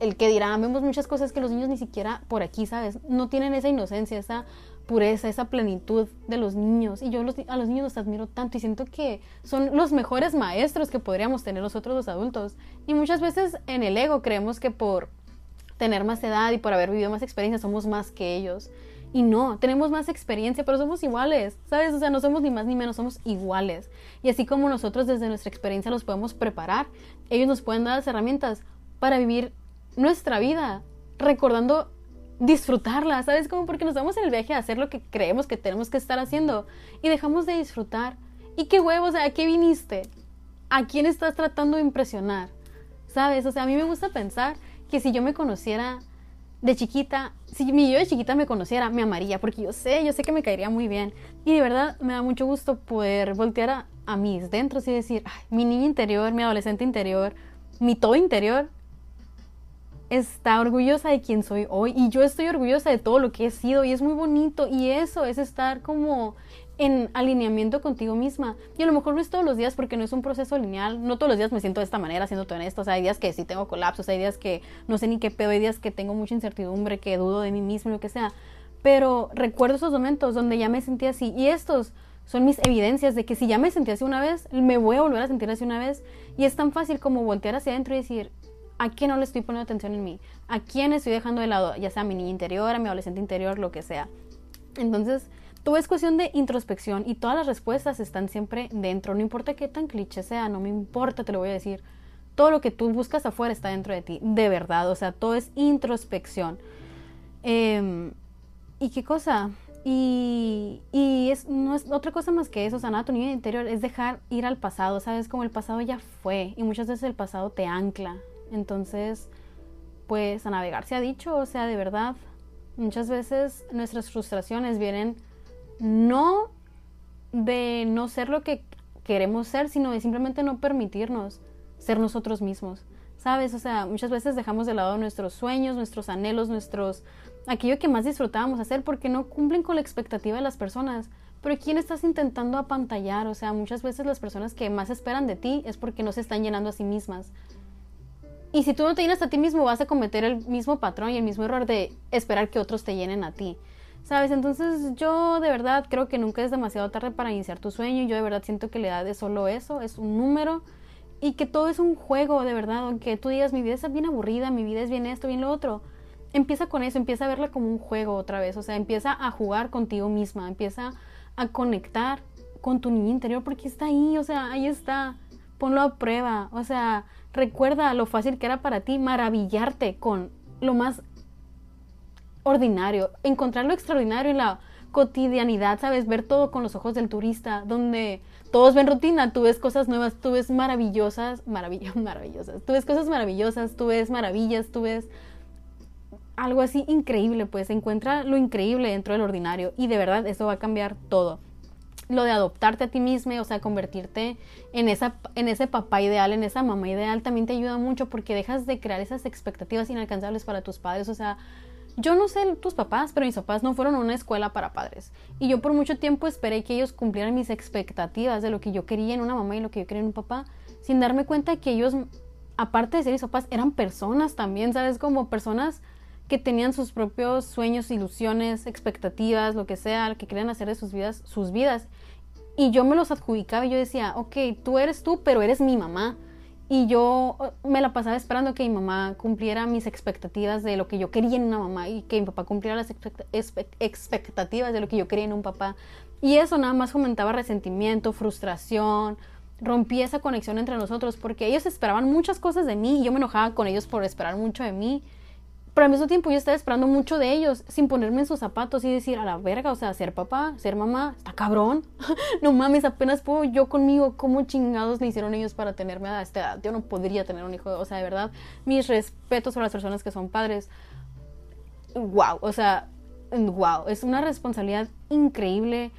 el que dirán, vemos muchas cosas que los niños ni siquiera por aquí, ¿sabes? No tienen esa inocencia, esa pureza, esa plenitud de los niños. Y yo a los niños los admiro tanto y siento que son los mejores maestros que podríamos tener nosotros los adultos. Y muchas veces en el ego creemos que por tener más edad y por haber vivido más experiencias somos más que ellos. Y no, tenemos más experiencia, pero somos iguales, ¿sabes? O sea, no somos ni más ni menos, somos iguales. Y así como nosotros desde nuestra experiencia los podemos preparar, ellos nos pueden dar las herramientas para vivir nuestra vida, recordando disfrutarla, ¿sabes? Como porque nos vamos en el viaje a hacer lo que creemos que tenemos que estar haciendo y dejamos de disfrutar. ¿Y qué huevos? ¿A qué viniste? ¿A quién estás tratando de impresionar? ¿Sabes? O sea, a mí me gusta pensar que si yo me conociera de chiquita, si mi yo de chiquita me conociera, me amaría, porque yo sé, yo sé que me caería muy bien. Y de verdad me da mucho gusto poder voltear a, a mis dentros y decir, mi niña interior, mi adolescente interior, mi todo interior, está orgullosa de quien soy hoy y yo estoy orgullosa de todo lo que he sido y es muy bonito y eso es estar como en alineamiento contigo misma. Y a lo mejor no es todos los días porque no es un proceso lineal. No todos los días me siento de esta manera, siendo honesto. O sea, hay días que sí tengo colapsos, hay días que no sé ni qué pedo, hay días que tengo mucha incertidumbre, que dudo de mí mismo, lo que sea. Pero recuerdo esos momentos donde ya me sentí así. Y estos son mis evidencias de que si ya me sentí así una vez, me voy a volver a sentir así una vez. Y es tan fácil como voltear hacia adentro y decir, ¿a quién no le estoy poniendo atención en mí? ¿A quién estoy dejando de lado? Ya sea a mi niña interior, a mi adolescente interior, lo que sea. Entonces, todo es cuestión de introspección y todas las respuestas están siempre dentro. No importa qué tan cliché sea, no me importa, te lo voy a decir. Todo lo que tú buscas afuera está dentro de ti, de verdad. O sea, todo es introspección. Em, ¿Y qué cosa? Y, y, es, no es otra cosa más que eso, nada, tu niño interior es dejar ir al pasado, ¿sabes? Como el pasado ya fue y muchas veces el pasado te ancla, entonces, pues a navegar se ha dicho, o sea, de verdad, muchas veces nuestras frustraciones vienen no de no ser lo que queremos ser, sino de simplemente no permitirnos ser nosotros mismos. ¿Sabes? O sea, muchas veces dejamos de lado nuestros sueños, nuestros anhelos, nuestros aquello que más disfrutábamos hacer porque no cumplen con la expectativa de las personas. Pero ¿quién estás intentando apantallar? O sea, muchas veces las personas que más esperan de ti es porque no se están llenando a sí mismas. Y si tú no te llenas a ti mismo, vas a cometer el mismo patrón y el mismo error de esperar que otros te llenen a ti. ¿Sabes? Entonces yo de verdad creo que nunca es demasiado tarde para iniciar tu sueño. Yo de verdad siento que la edad es solo eso, es un número. Y que todo es un juego, de verdad. Aunque tú digas, mi vida es bien aburrida, mi vida es bien esto, bien lo otro. Empieza con eso, empieza a verla como un juego otra vez. O sea, empieza a jugar contigo misma, empieza a conectar con tu niña interior porque está ahí, o sea, ahí está. Ponlo a prueba. O sea, Recuerda lo fácil que era para ti maravillarte con lo más ordinario, encontrar lo extraordinario en la cotidianidad, ¿sabes? Ver todo con los ojos del turista, donde todos ven rutina, tú ves cosas nuevas, tú ves maravillosas, maravillosas, maravillosas, tú ves cosas maravillosas, tú ves maravillas, tú ves algo así increíble, pues encuentra lo increíble dentro del ordinario. Y de verdad eso va a cambiar todo lo de adoptarte a ti misma, o sea, convertirte en, esa, en ese papá ideal, en esa mamá ideal, también te ayuda mucho porque dejas de crear esas expectativas inalcanzables para tus padres. O sea, yo no sé tus papás, pero mis papás no fueron a una escuela para padres. Y yo por mucho tiempo esperé que ellos cumplieran mis expectativas de lo que yo quería en una mamá y lo que yo quería en un papá, sin darme cuenta que ellos, aparte de ser mis papás, eran personas también, ¿sabes? Como personas que tenían sus propios sueños, ilusiones, expectativas, lo que sea, que querían hacer de sus vidas, sus vidas. Y yo me los adjudicaba y yo decía, ok, tú eres tú, pero eres mi mamá. Y yo uh, me la pasaba esperando que mi mamá cumpliera mis expectativas de lo que yo quería en una mamá y que mi papá cumpliera las expectativas de lo que yo quería en un papá. Y eso nada más fomentaba resentimiento, frustración, rompía esa conexión entre nosotros porque ellos esperaban muchas cosas de mí y yo me enojaba con ellos por esperar mucho de mí pero al mismo tiempo yo estaba esperando mucho de ellos, sin ponerme en sus zapatos y decir, a la verga, o sea, ser papá, ser mamá, está cabrón. no mames, apenas puedo yo conmigo, ¿cómo chingados le hicieron ellos para tenerme a esta edad? Yo no podría tener un hijo, o sea, de verdad, mis respetos a las personas que son padres. Wow, o sea, wow, es una responsabilidad increíble,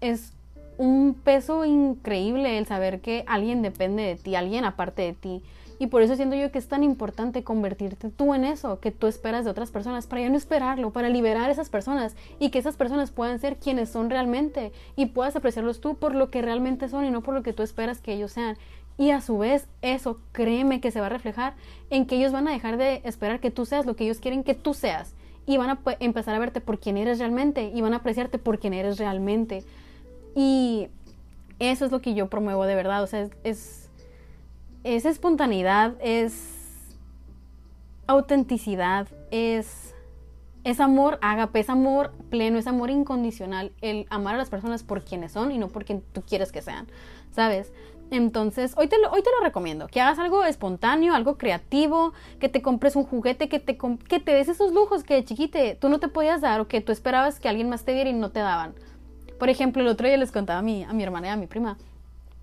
es un peso increíble el saber que alguien depende de ti, alguien aparte de ti. Y por eso siento yo que es tan importante convertirte tú en eso que tú esperas de otras personas, para ya no esperarlo, para liberar a esas personas y que esas personas puedan ser quienes son realmente y puedas apreciarlos tú por lo que realmente son y no por lo que tú esperas que ellos sean. Y a su vez, eso, créeme que se va a reflejar en que ellos van a dejar de esperar que tú seas lo que ellos quieren que tú seas. Y van a empezar a verte por quien eres realmente y van a apreciarte por quien eres realmente. Y eso es lo que yo promuevo de verdad. O sea, es es espontaneidad, es autenticidad, es es amor ágape, es amor pleno, es amor incondicional, el amar a las personas por quienes son y no por quien tú quieres que sean, ¿sabes? Entonces, hoy te, lo, hoy te lo recomiendo, que hagas algo espontáneo, algo creativo, que te compres un juguete, que te, que te des esos lujos que de chiquite tú no te podías dar o que tú esperabas que alguien más te diera y no te daban. Por ejemplo, el otro día les contaba a mi, a mi hermana y a mi prima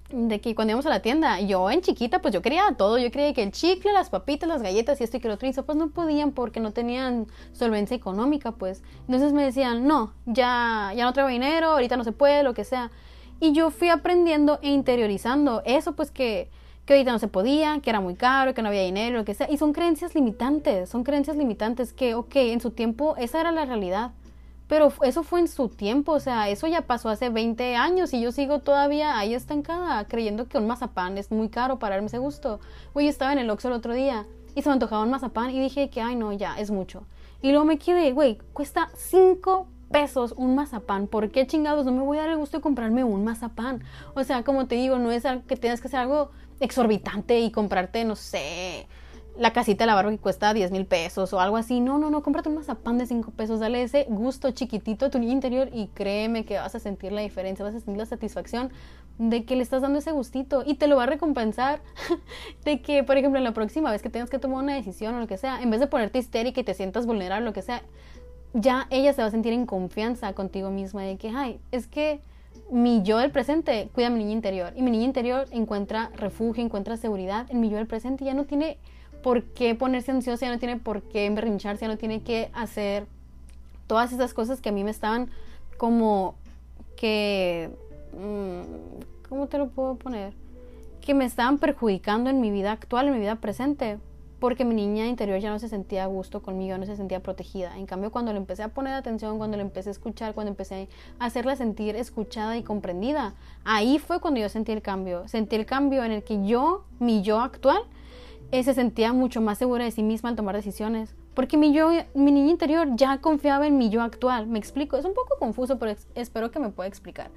de que cuando íbamos a la tienda, yo en chiquita, pues yo quería todo. Yo quería que el chicle, las papitas, las galletas y esto y que lo otro. Pues no podían porque no tenían solvencia económica, pues. Entonces me decían, no, ya, ya no traigo dinero, ahorita no se puede, lo que sea. Y yo fui aprendiendo e interiorizando eso, pues que, que ahorita no se podía, que era muy caro, que no había dinero, lo que sea. Y son creencias limitantes, son creencias limitantes que, ok, en su tiempo esa era la realidad. Pero eso fue en su tiempo, o sea, eso ya pasó hace 20 años y yo sigo todavía ahí estancada, creyendo que un mazapán es muy caro para darme ese gusto. Güey, estaba en el Oxxo el otro día y se me antojaba un mazapán y dije que, ay no, ya, es mucho. Y luego me quedé, güey, cuesta 5 pesos un mazapán. ¿Por qué chingados no me voy a dar el gusto de comprarme un mazapán? O sea, como te digo, no es que tengas que hacer algo exorbitante y comprarte, no sé, la casita de la barba que cuesta 10 mil pesos o algo así. No, no, no, cómprate un mazapán de 5 pesos, dale ese gusto chiquitito a tu niño interior y créeme que vas a sentir la diferencia, vas a sentir la satisfacción de que le estás dando ese gustito y te lo va a recompensar de que, por ejemplo, en la próxima vez que tengas que tomar una decisión o lo que sea, en vez de ponerte histérica y te sientas vulnerable o lo que sea, ya ella se va a sentir en confianza contigo misma de que, ay, es que mi yo del presente cuida a mi niño interior y mi niño interior encuentra refugio, encuentra seguridad en mi yo del presente y ya no tiene por qué ponerse ansiosa, ya no tiene por qué emberrincharse, ya no tiene que hacer todas esas cosas que a mí me estaban como que... Mm, ¿Cómo te lo puedo poner? Que me estaban perjudicando en mi vida actual, en mi vida presente porque mi niña interior ya no se sentía a gusto conmigo, no se sentía protegida. En cambio, cuando le empecé a poner atención, cuando le empecé a escuchar, cuando empecé a hacerla sentir escuchada y comprendida, ahí fue cuando yo sentí el cambio. Sentí el cambio en el que yo, mi yo actual, eh, se sentía mucho más segura de sí misma al tomar decisiones. Porque mi yo, mi niña interior ya confiaba en mi yo actual. Me explico, es un poco confuso, pero espero que me pueda explicar.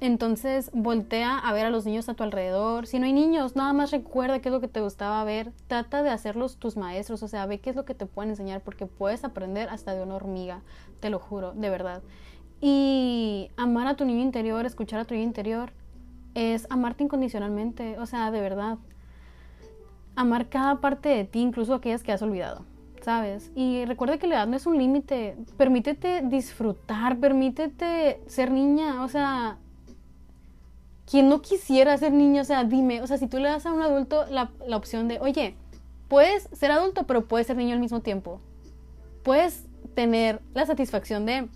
Entonces voltea a ver a los niños a tu alrededor. Si no hay niños, nada más recuerda qué es lo que te gustaba ver. Trata de hacerlos tus maestros, o sea, ve qué es lo que te pueden enseñar porque puedes aprender hasta de una hormiga, te lo juro, de verdad. Y amar a tu niño interior, escuchar a tu niño interior, es amarte incondicionalmente, o sea, de verdad. Amar cada parte de ti, incluso aquellas que has olvidado. ¿sabes? Y recuerda que la edad no es un límite. Permítete disfrutar, permítete ser niña. O sea, quien no quisiera ser niño, o sea, dime, o sea, si tú le das a un adulto la, la opción de, oye, puedes ser adulto, pero puedes ser niño al mismo tiempo. Puedes tener la satisfacción de,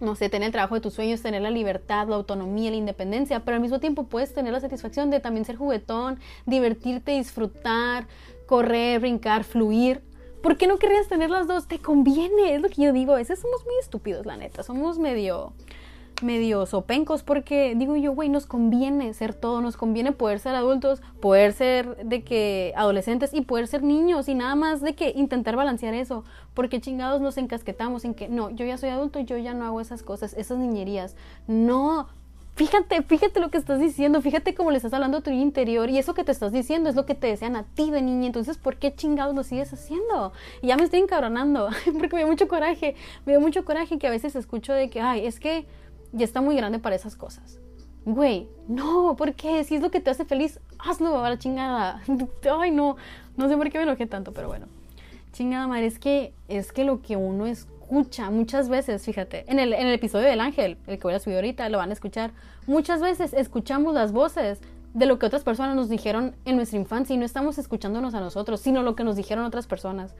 no sé, tener el trabajo de tus sueños, tener la libertad, la autonomía, la independencia, pero al mismo tiempo puedes tener la satisfacción de también ser juguetón, divertirte, disfrutar, correr, brincar, fluir. ¿Por qué no querrías tener las dos? Te conviene, es lo que yo digo. A veces somos muy estúpidos, la neta. Somos medio medio sopencos porque digo yo, güey, nos conviene ser todo, nos conviene poder ser adultos, poder ser de que adolescentes y poder ser niños y nada más de que intentar balancear eso, porque chingados nos encasquetamos en que no, yo ya soy adulto, yo ya no hago esas cosas, esas niñerías. No, fíjate, fíjate lo que estás diciendo, fíjate cómo le estás hablando a tu interior y eso que te estás diciendo es lo que te desean a ti de niña, entonces ¿por qué chingados lo sigues haciendo? Y ya me estoy encabronando, porque me da mucho coraje, me da mucho coraje que a veces escucho de que, ay, es que ya está muy grande para esas cosas. Güey, no, ¿por qué? Si es lo que te hace feliz, hazlo a la chingada. Ay, no, no sé por qué me enojé tanto, pero bueno. Chingada madre, es que, es que lo que uno escucha muchas veces, fíjate, en el, en el episodio del ángel, el que voy a subir ahorita, lo van a escuchar, muchas veces escuchamos las voces de lo que otras personas nos dijeron en nuestra infancia y no estamos escuchándonos a nosotros, sino lo que nos dijeron otras personas.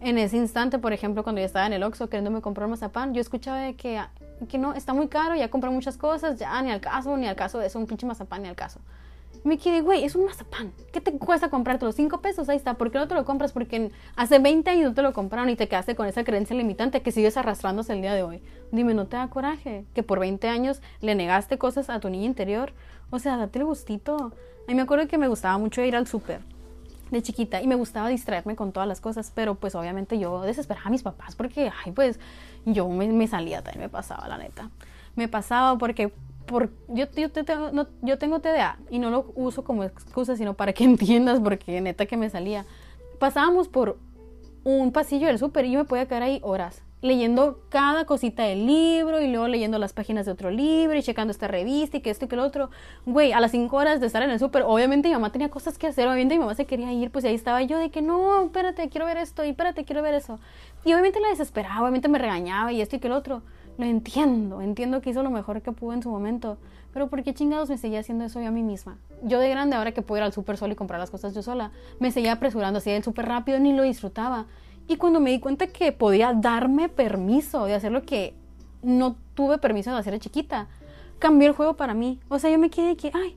En ese instante, por ejemplo, cuando yo estaba en el Oxxo queriéndome comprar mazapán, yo escuchaba de que que no, está muy caro, ya compré muchas cosas, ya ni al caso, ni al caso, es un pinche mazapán, ni al caso. Me quedé, güey, es un mazapán. ¿Qué te cuesta comprarte los 5 pesos? Ahí está. ¿Por qué no te lo compras? Porque hace 20 años no te lo compraron y te quedaste con esa creencia limitante que sigues arrastrándose el día de hoy. Dime, ¿no te da coraje? Que por 20 años le negaste cosas a tu niña interior. O sea, date el gustito. A mí me acuerdo que me gustaba mucho ir al súper de chiquita y me gustaba distraerme con todas las cosas, pero pues obviamente yo desesperaba a mis papás porque, ay, pues yo me, salía también, me pasaba, la neta. Me pasaba porque por, yo, yo, tengo, yo tengo TDA y no lo uso como excusa, sino para que entiendas, porque neta que me salía. Pasábamos por un pasillo del súper y yo me podía quedar ahí horas. Leyendo cada cosita del libro y luego leyendo las páginas de otro libro y checando esta revista y que esto y que lo otro. Güey, a las cinco horas de estar en el súper, obviamente mi mamá tenía cosas que hacer, obviamente mi mamá se quería ir, pues ahí estaba yo de que no, espérate, quiero ver esto y espérate, quiero ver eso. Y obviamente la desesperaba, obviamente me regañaba y esto y que lo otro. Lo entiendo, entiendo que hizo lo mejor que pudo en su momento, pero ¿por qué chingados me seguía haciendo eso yo a mí misma? Yo de grande, ahora que puedo ir al súper solo y comprar las cosas yo sola, me seguía apresurando, hacía el súper rápido, ni lo disfrutaba. Y cuando me di cuenta que podía darme permiso de hacer lo que no tuve permiso de hacer de chiquita, cambió el juego para mí. O sea, yo me quedé que, ay,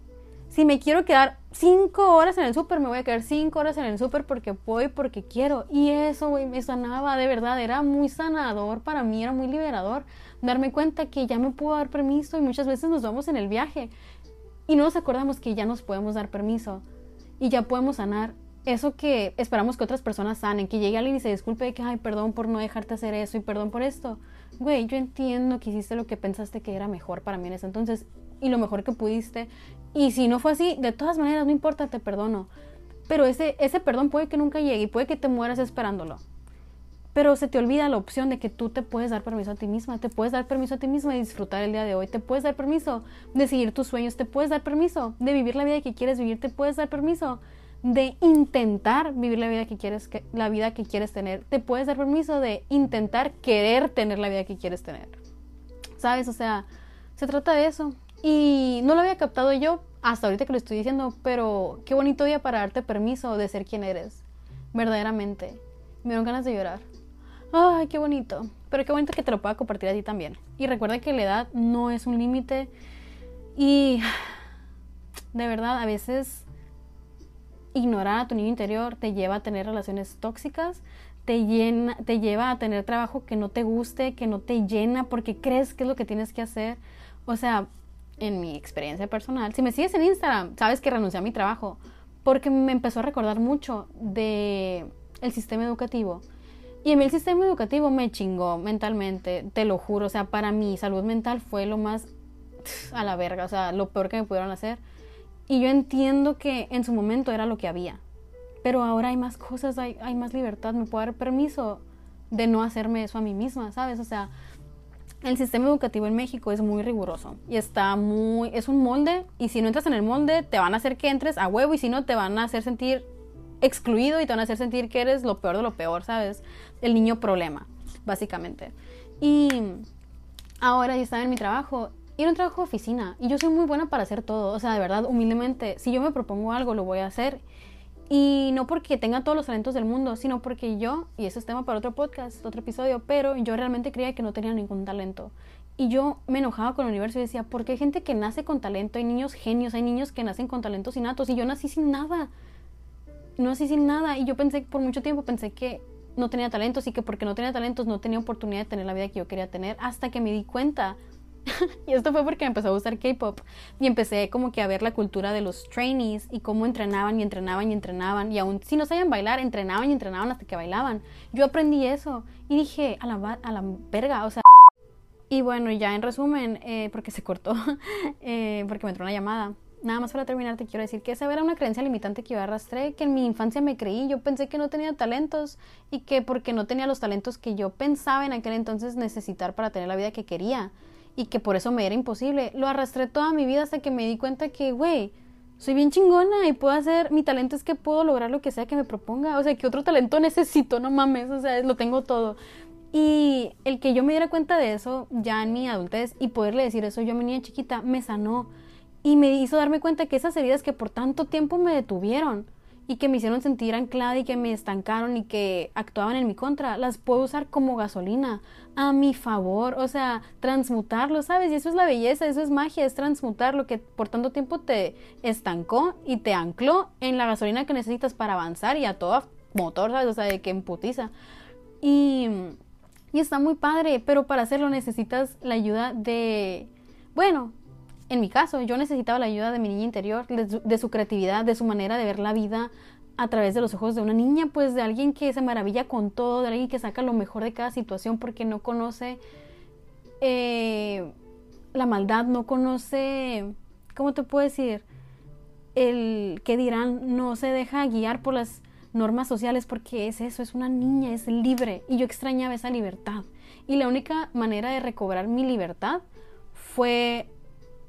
si me quiero quedar cinco horas en el súper, me voy a quedar cinco horas en el súper porque puedo y porque quiero. Y eso, güey, me sanaba, de verdad, era muy sanador para mí, era muy liberador. Darme cuenta que ya me puedo dar permiso y muchas veces nos vamos en el viaje y no nos acordamos que ya nos podemos dar permiso y ya podemos sanar eso que esperamos que otras personas sanen, que llegue alguien y se disculpe de que, ay, perdón por no dejarte hacer eso y perdón por esto. Güey, yo entiendo que hiciste lo que pensaste que era mejor para mí en ese entonces y lo mejor que pudiste. Y si no fue así, de todas maneras, no importa, te perdono. Pero ese, ese perdón puede que nunca llegue y puede que te mueras esperándolo. Pero se te olvida la opción de que tú te puedes dar permiso a ti misma, te puedes dar permiso a ti misma de disfrutar el día de hoy, te puedes dar permiso de seguir tus sueños, te puedes dar permiso de vivir la vida que quieres vivir, te puedes dar permiso de intentar vivir la vida que quieres, la vida que quieres tener. Te puedes dar permiso de intentar querer tener la vida que quieres tener. ¿Sabes? O sea, se trata de eso. Y no lo había captado yo hasta ahorita que lo estoy diciendo, pero qué bonito día para darte permiso de ser quien eres. Verdaderamente. Me dieron ganas de llorar. Ay, qué bonito. Pero qué bonito que te lo pueda compartir a ti también. Y recuerda que la edad no es un límite. Y de verdad, a veces ignorar a tu niño interior te lleva a tener relaciones tóxicas, te, llena, te lleva a tener trabajo que no te guste, que no te llena porque crees que es lo que tienes que hacer. O sea, en mi experiencia personal, si me sigues en Instagram, sabes que renuncié a mi trabajo porque me empezó a recordar mucho de el sistema educativo. Y en el sistema educativo me chingó mentalmente, te lo juro. O sea, para mi salud mental fue lo más a la verga, o sea, lo peor que me pudieron hacer. Y yo entiendo que en su momento era lo que había. Pero ahora hay más cosas, hay, hay más libertad, me puedo dar permiso de no hacerme eso a mí misma, ¿sabes? O sea, el sistema educativo en México es muy riguroso y está muy, es un molde y si no entras en el molde te van a hacer que entres a huevo y si no te van a hacer sentir excluido y te van a hacer sentir que eres lo peor de lo peor, ¿sabes? El niño problema, básicamente. Y ahora yo estaba en mi trabajo era un trabajo de oficina y yo soy muy buena para hacer todo, o sea, de verdad, humildemente, si yo me propongo algo, lo voy a hacer. Y no porque tenga todos los talentos del mundo, sino porque yo, y eso es tema para otro podcast, otro episodio, pero yo realmente creía que no tenía ningún talento. Y yo me enojaba con el universo y decía, ¿por qué hay gente que nace con talento? Hay niños genios, hay niños que nacen con talentos innatos y yo nací sin nada. No nací sin nada y yo pensé, por mucho tiempo pensé que no tenía talentos y que porque no tenía talentos no tenía oportunidad de tener la vida que yo quería tener hasta que me di cuenta y esto fue porque empezó a gustar K-pop y empecé como que a ver la cultura de los trainees y cómo entrenaban y entrenaban y entrenaban y aún si no sabían bailar, entrenaban y entrenaban hasta que bailaban. Yo aprendí eso y dije, a la, a la verga, o sea... Y bueno, ya en resumen, eh, porque se cortó, eh, porque me entró una llamada. Nada más para terminar, te quiero decir que esa era una creencia limitante que yo arrastré, que en mi infancia me creí. Yo pensé que no tenía talentos y que porque no tenía los talentos que yo pensaba en aquel entonces necesitar para tener la vida que quería y que por eso me era imposible. Lo arrastré toda mi vida hasta que me di cuenta que, güey, soy bien chingona y puedo hacer, mi talento es que puedo lograr lo que sea que me proponga. O sea, que otro talento necesito, no mames, o sea, lo tengo todo. Y el que yo me diera cuenta de eso ya en mi adultez y poderle decir eso yo a mi niña chiquita me sanó y me hizo darme cuenta que esas heridas que por tanto tiempo me detuvieron y que me hicieron sentir anclada y que me estancaron y que actuaban en mi contra, las puedo usar como gasolina a mi favor, o sea, transmutarlo, ¿sabes? Y eso es la belleza, eso es magia, es transmutar lo que por tanto tiempo te estancó y te ancló en la gasolina que necesitas para avanzar y a todo motor, ¿sabes? O sea, de que emputiza. Y, y está muy padre, pero para hacerlo necesitas la ayuda de, bueno, en mi caso, yo necesitaba la ayuda de mi niña interior, de su, creatividad, de su manera de ver la vida a través de los ojos de una niña, pues de alguien que se maravilla con todo, de alguien que saca lo mejor de cada situación porque no conoce eh, la maldad, no conoce, ¿cómo te puedo decir? El que dirán, no se deja guiar por las normas sociales porque es eso, es una niña, es libre y yo extrañaba esa libertad. Y la única manera de recobrar mi libertad fue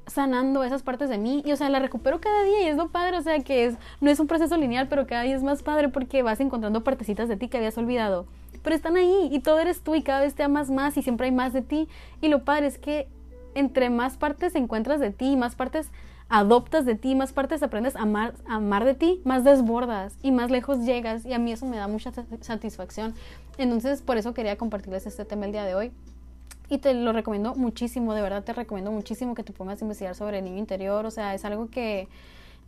sanando esas partes de mí y o sea la recupero cada día y es lo padre o sea que es no es un proceso lineal pero cada día es más padre porque vas encontrando partecitas de ti que habías olvidado pero están ahí y todo eres tú y cada vez te amas más y siempre hay más de ti y lo padre es que entre más partes encuentras de ti más partes adoptas de ti, más partes aprendes a amar, amar de ti, más desbordas y más lejos llegas y a mí eso me da mucha satisfacción. Entonces por eso quería compartirles este tema el día de hoy. Y te lo recomiendo muchísimo, de verdad te recomiendo muchísimo que te pongas a investigar sobre el niño interior. O sea, es algo que,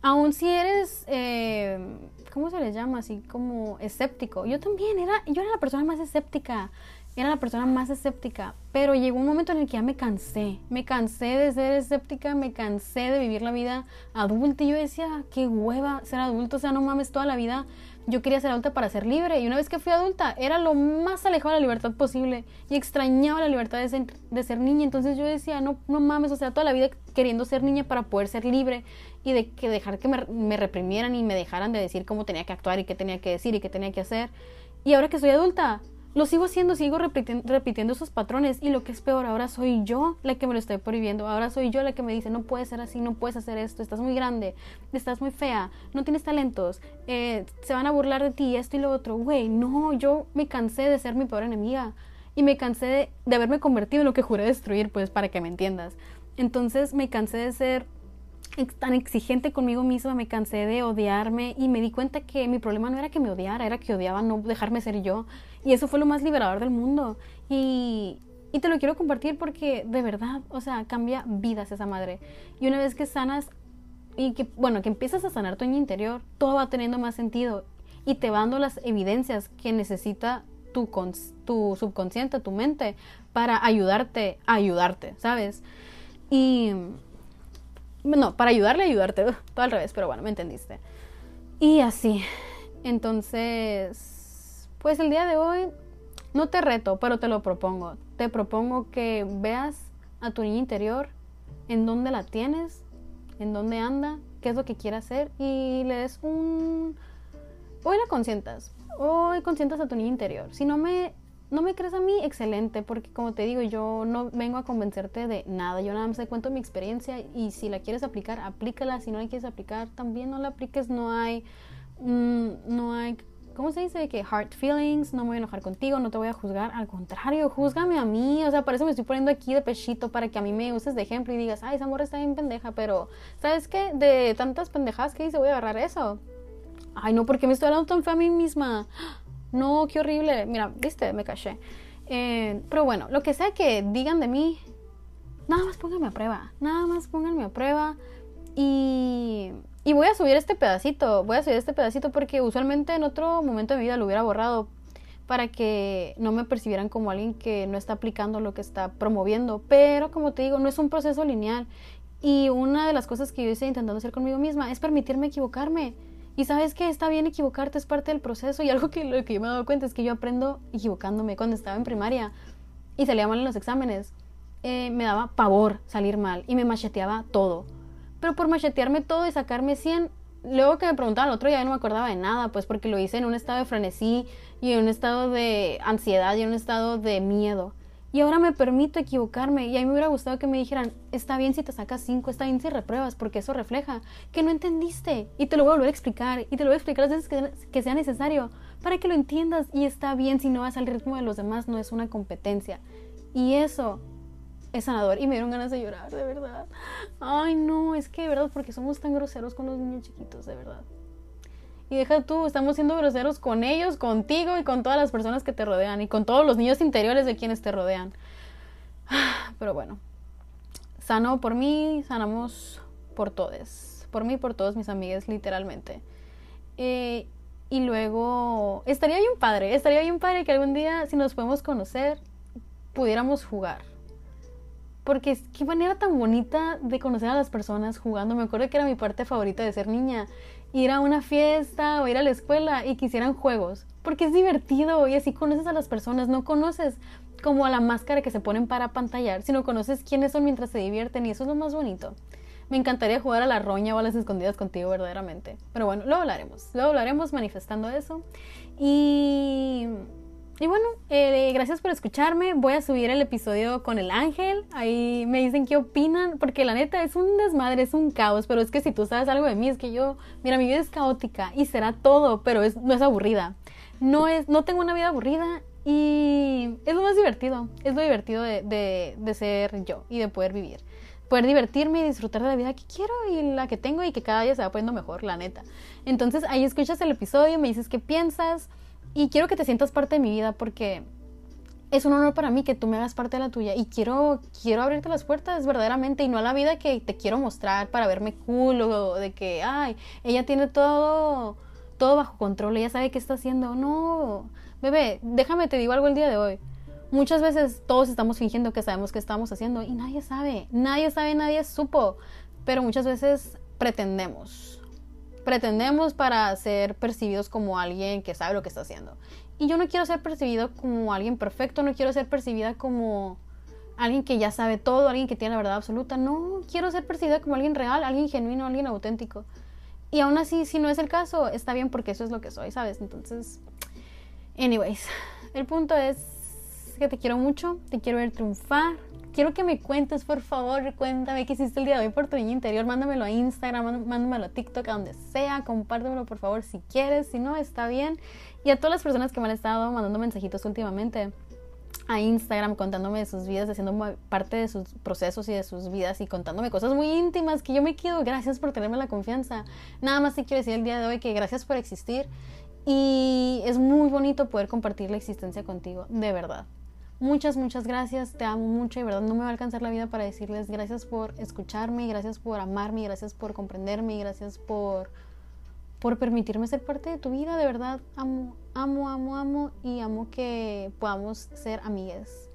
aun si eres, eh, ¿cómo se le llama? Así como escéptico. Yo también era, yo era la persona más escéptica era la persona más escéptica, pero llegó un momento en el que ya me cansé, me cansé de ser escéptica, me cansé de vivir la vida adulta y yo decía, qué hueva ser adulto, o sea, no mames, toda la vida yo quería ser adulta para ser libre y una vez que fui adulta era lo más alejado de la libertad posible y extrañaba la libertad de ser, de ser niña, entonces yo decía, no, no mames, o sea, toda la vida queriendo ser niña para poder ser libre y de que dejar que me, me reprimieran y me dejaran de decir cómo tenía que actuar y qué tenía que decir y qué tenía que hacer. Y ahora que soy adulta, lo sigo haciendo, sigo repitiendo, esos patrones y lo que es peor, ahora soy yo la que me lo estoy prohibiendo, ahora soy yo la que me dice, no puedes ser así, no puedes hacer esto, estás muy grande, estás muy fea, no tienes talentos, eh, se van a burlar de ti, esto y lo otro. Güey, no, yo me cansé de ser mi peor enemiga y me cansé de haberme convertido en lo que juré destruir, pues para que me entiendas. Entonces me cansé de ser tan exigente conmigo misma, me cansé de odiarme y me di cuenta que mi problema no era que me odiara, era que odiaba no dejarme ser yo. Y eso fue lo más liberador del mundo. Y, y te lo quiero compartir porque de verdad, o sea, cambia vidas esa madre. Y una vez que sanas y que, bueno, que empiezas a sanar tu interior, todo va teniendo más sentido y te va dando las evidencias que necesita tu, tu subconsciente, tu mente, para ayudarte a ayudarte, ¿sabes? Y no, para ayudarle ayudarte, todo al revés, pero bueno, me entendiste. Y así, entonces, pues el día de hoy no te reto, pero te lo propongo. Te propongo que veas a tu niña interior, en dónde la tienes, en dónde anda, qué es lo que quiere hacer y le des un... Hoy la consientas, hoy consientas a tu niña interior. Si no me no me crees a mí, excelente, porque como te digo, yo no vengo a convencerte de nada, yo nada más te cuento mi experiencia y si la quieres aplicar, aplícala, si no la quieres aplicar, también no la apliques, no hay, mm, no hay, ¿cómo se dice? Que hard feelings, no me voy a enojar contigo, no te voy a juzgar, al contrario, júzgame a mí, o sea, por eso me estoy poniendo aquí de pechito, para que a mí me uses de ejemplo y digas, ay, esa morra está bien pendeja, pero, ¿sabes qué? De tantas pendejadas que hice, voy a agarrar eso. Ay, no, porque me estoy hablando tan a mí misma. No, qué horrible. Mira, viste, me caché. Eh, pero bueno, lo que sea que digan de mí, nada más pónganme a prueba. Nada más pónganme a prueba. Y, y voy a subir este pedacito. Voy a subir este pedacito porque usualmente en otro momento de vida lo hubiera borrado para que no me percibieran como alguien que no está aplicando lo que está promoviendo. Pero como te digo, no es un proceso lineal. Y una de las cosas que yo estoy intentando hacer conmigo misma es permitirme equivocarme. Y sabes que está bien equivocarte, es parte del proceso. Y algo que, lo que yo me he dado cuenta es que yo aprendo equivocándome. Cuando estaba en primaria y salía mal en los exámenes, eh, me daba pavor salir mal y me macheteaba todo. Pero por machetearme todo y sacarme 100, luego que me preguntaban el otro ya no me acordaba de nada, pues porque lo hice en un estado de frenesí y en un estado de ansiedad y en un estado de miedo. Y ahora me permito equivocarme. Y a mí me hubiera gustado que me dijeran, está bien si te sacas cinco, está bien si repruebas, porque eso refleja que no entendiste. Y te lo voy a volver a explicar. Y te lo voy a explicar las veces que, sea necesario para que lo entiendas. Y está bien si no vas al ritmo de los demás, no es una competencia. Y eso es sanador. Y me dieron ganas de llorar, de verdad. Ay, no, es que de verdad, porque somos tan groseros con los niños chiquitos, de verdad. Y deja tú, estamos siendo groseros con ellos, contigo y con todas las personas que te rodean y con todos los niños interiores de quienes te rodean. Pero bueno, sano por mí, sanamos por todos. Por mí y por todos mis amigos, literalmente. Eh, y luego, estaría bien padre, estaría bien padre que algún día, si nos podemos conocer, pudiéramos jugar. Porque qué manera tan bonita de conocer a las personas jugando. Me acuerdo que era mi parte favorita de ser niña ir a una fiesta o ir a la escuela y quisieran juegos, porque es divertido y así conoces a las personas, no conoces como a la máscara que se ponen para pantallar, sino conoces quiénes son mientras se divierten y eso es lo más bonito. Me encantaría jugar a la roña o a las escondidas contigo verdaderamente. Pero bueno, luego hablaremos. Luego hablaremos manifestando eso. Y y bueno, eh, gracias por escucharme. Voy a subir el episodio con el ángel. Ahí me dicen qué opinan, porque la neta es un desmadre, es un caos. Pero es que si tú sabes algo de mí, es que yo, mira, mi vida es caótica y será todo, pero es, no es aburrida. No, es, no tengo una vida aburrida y es lo más divertido. Es lo divertido de, de, de ser yo y de poder vivir poder divertirme y disfrutar de la vida que quiero y la que tengo y que cada día se va poniendo mejor, la neta. Entonces ahí escuchas el episodio, me dices qué piensas, y quiero que te sientas parte de mi vida porque es un honor para mí que tú me hagas parte de la tuya y quiero, quiero abrirte las puertas verdaderamente y no a la vida que te quiero mostrar para verme cool o de que, ay, ella tiene todo, todo bajo control, ella sabe qué está haciendo. No, bebé, déjame te digo algo el día de hoy. Muchas veces todos estamos fingiendo que sabemos qué estamos haciendo y nadie sabe, nadie sabe, nadie supo, pero muchas veces pretendemos pretendemos para ser percibidos como alguien que sabe lo que está haciendo. Y yo no quiero ser percibido como alguien perfecto, no quiero ser percibida como alguien que ya sabe todo, alguien que tiene la verdad absoluta. No, quiero ser percibida como alguien real, alguien genuino, alguien auténtico. Y aún así, si no es el caso, está bien porque eso es lo que soy, ¿sabes? Entonces, anyways, el punto es que te quiero mucho, te quiero ver triunfar, quiero que me cuentes, por favor, cuéntame qué hiciste el día de hoy por tu niño interior, mándamelo a Instagram, mándamelo a TikTok, a donde sea, compártemelo por favor si quieres, si no, está bien. Y a todas las personas que me han estado mandando mensajitos últimamente a Instagram contándome de sus vidas, haciendo parte de sus procesos y de sus vidas y contándome cosas muy íntimas que yo me quedo. Gracias por tenerme la confianza. Nada más te quiero decir el día de hoy que gracias por existir y es muy bonito poder compartir la existencia contigo, de verdad. Muchas, muchas gracias, te amo mucho y verdad no me va a alcanzar la vida para decirles gracias por escucharme, gracias por amarme, gracias por comprenderme, gracias por, por permitirme ser parte de tu vida, de verdad amo, amo, amo, amo y amo que podamos ser amigas.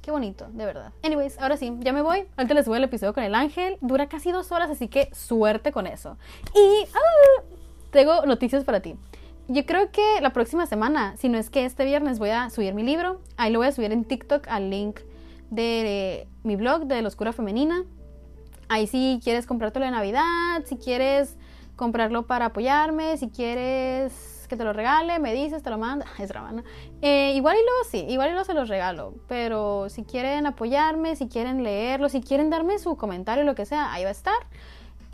Qué bonito, de verdad. Anyways, ahora sí, ya me voy. Antes les voy el episodio con el ángel. Dura casi dos horas, así que suerte con eso. Y ah, tengo noticias para ti yo creo que la próxima semana, si no es que este viernes, voy a subir mi libro. Ahí lo voy a subir en TikTok al link de mi blog de la oscura femenina. Ahí si quieres comprártelo de Navidad, si quieres comprarlo para apoyarme, si quieres que te lo regale, me dices, te lo mando. Es drama, eh, igual y luego sí, igual y luego se los regalo. Pero si quieren apoyarme, si quieren leerlo, si quieren darme su comentario, lo que sea, ahí va a estar.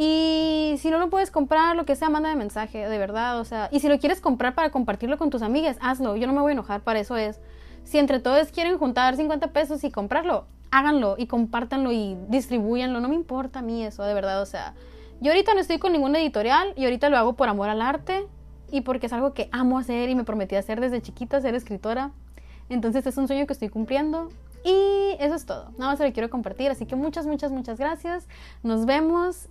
Y si no lo puedes comprar, lo que sea, mándame mensaje, de verdad. O sea, y si lo quieres comprar para compartirlo con tus amigas, hazlo. Yo no me voy a enojar, para eso es. Si entre todos quieren juntar 50 pesos y comprarlo, háganlo y compártanlo y distribuyanlo. No me importa a mí eso, de verdad. O sea, yo ahorita no estoy con ningún editorial y ahorita lo hago por amor al arte y porque es algo que amo hacer y me prometí hacer desde chiquita, ser escritora. Entonces es un sueño que estoy cumpliendo. Y eso es todo. Nada más se lo quiero compartir. Así que muchas, muchas, muchas gracias. Nos vemos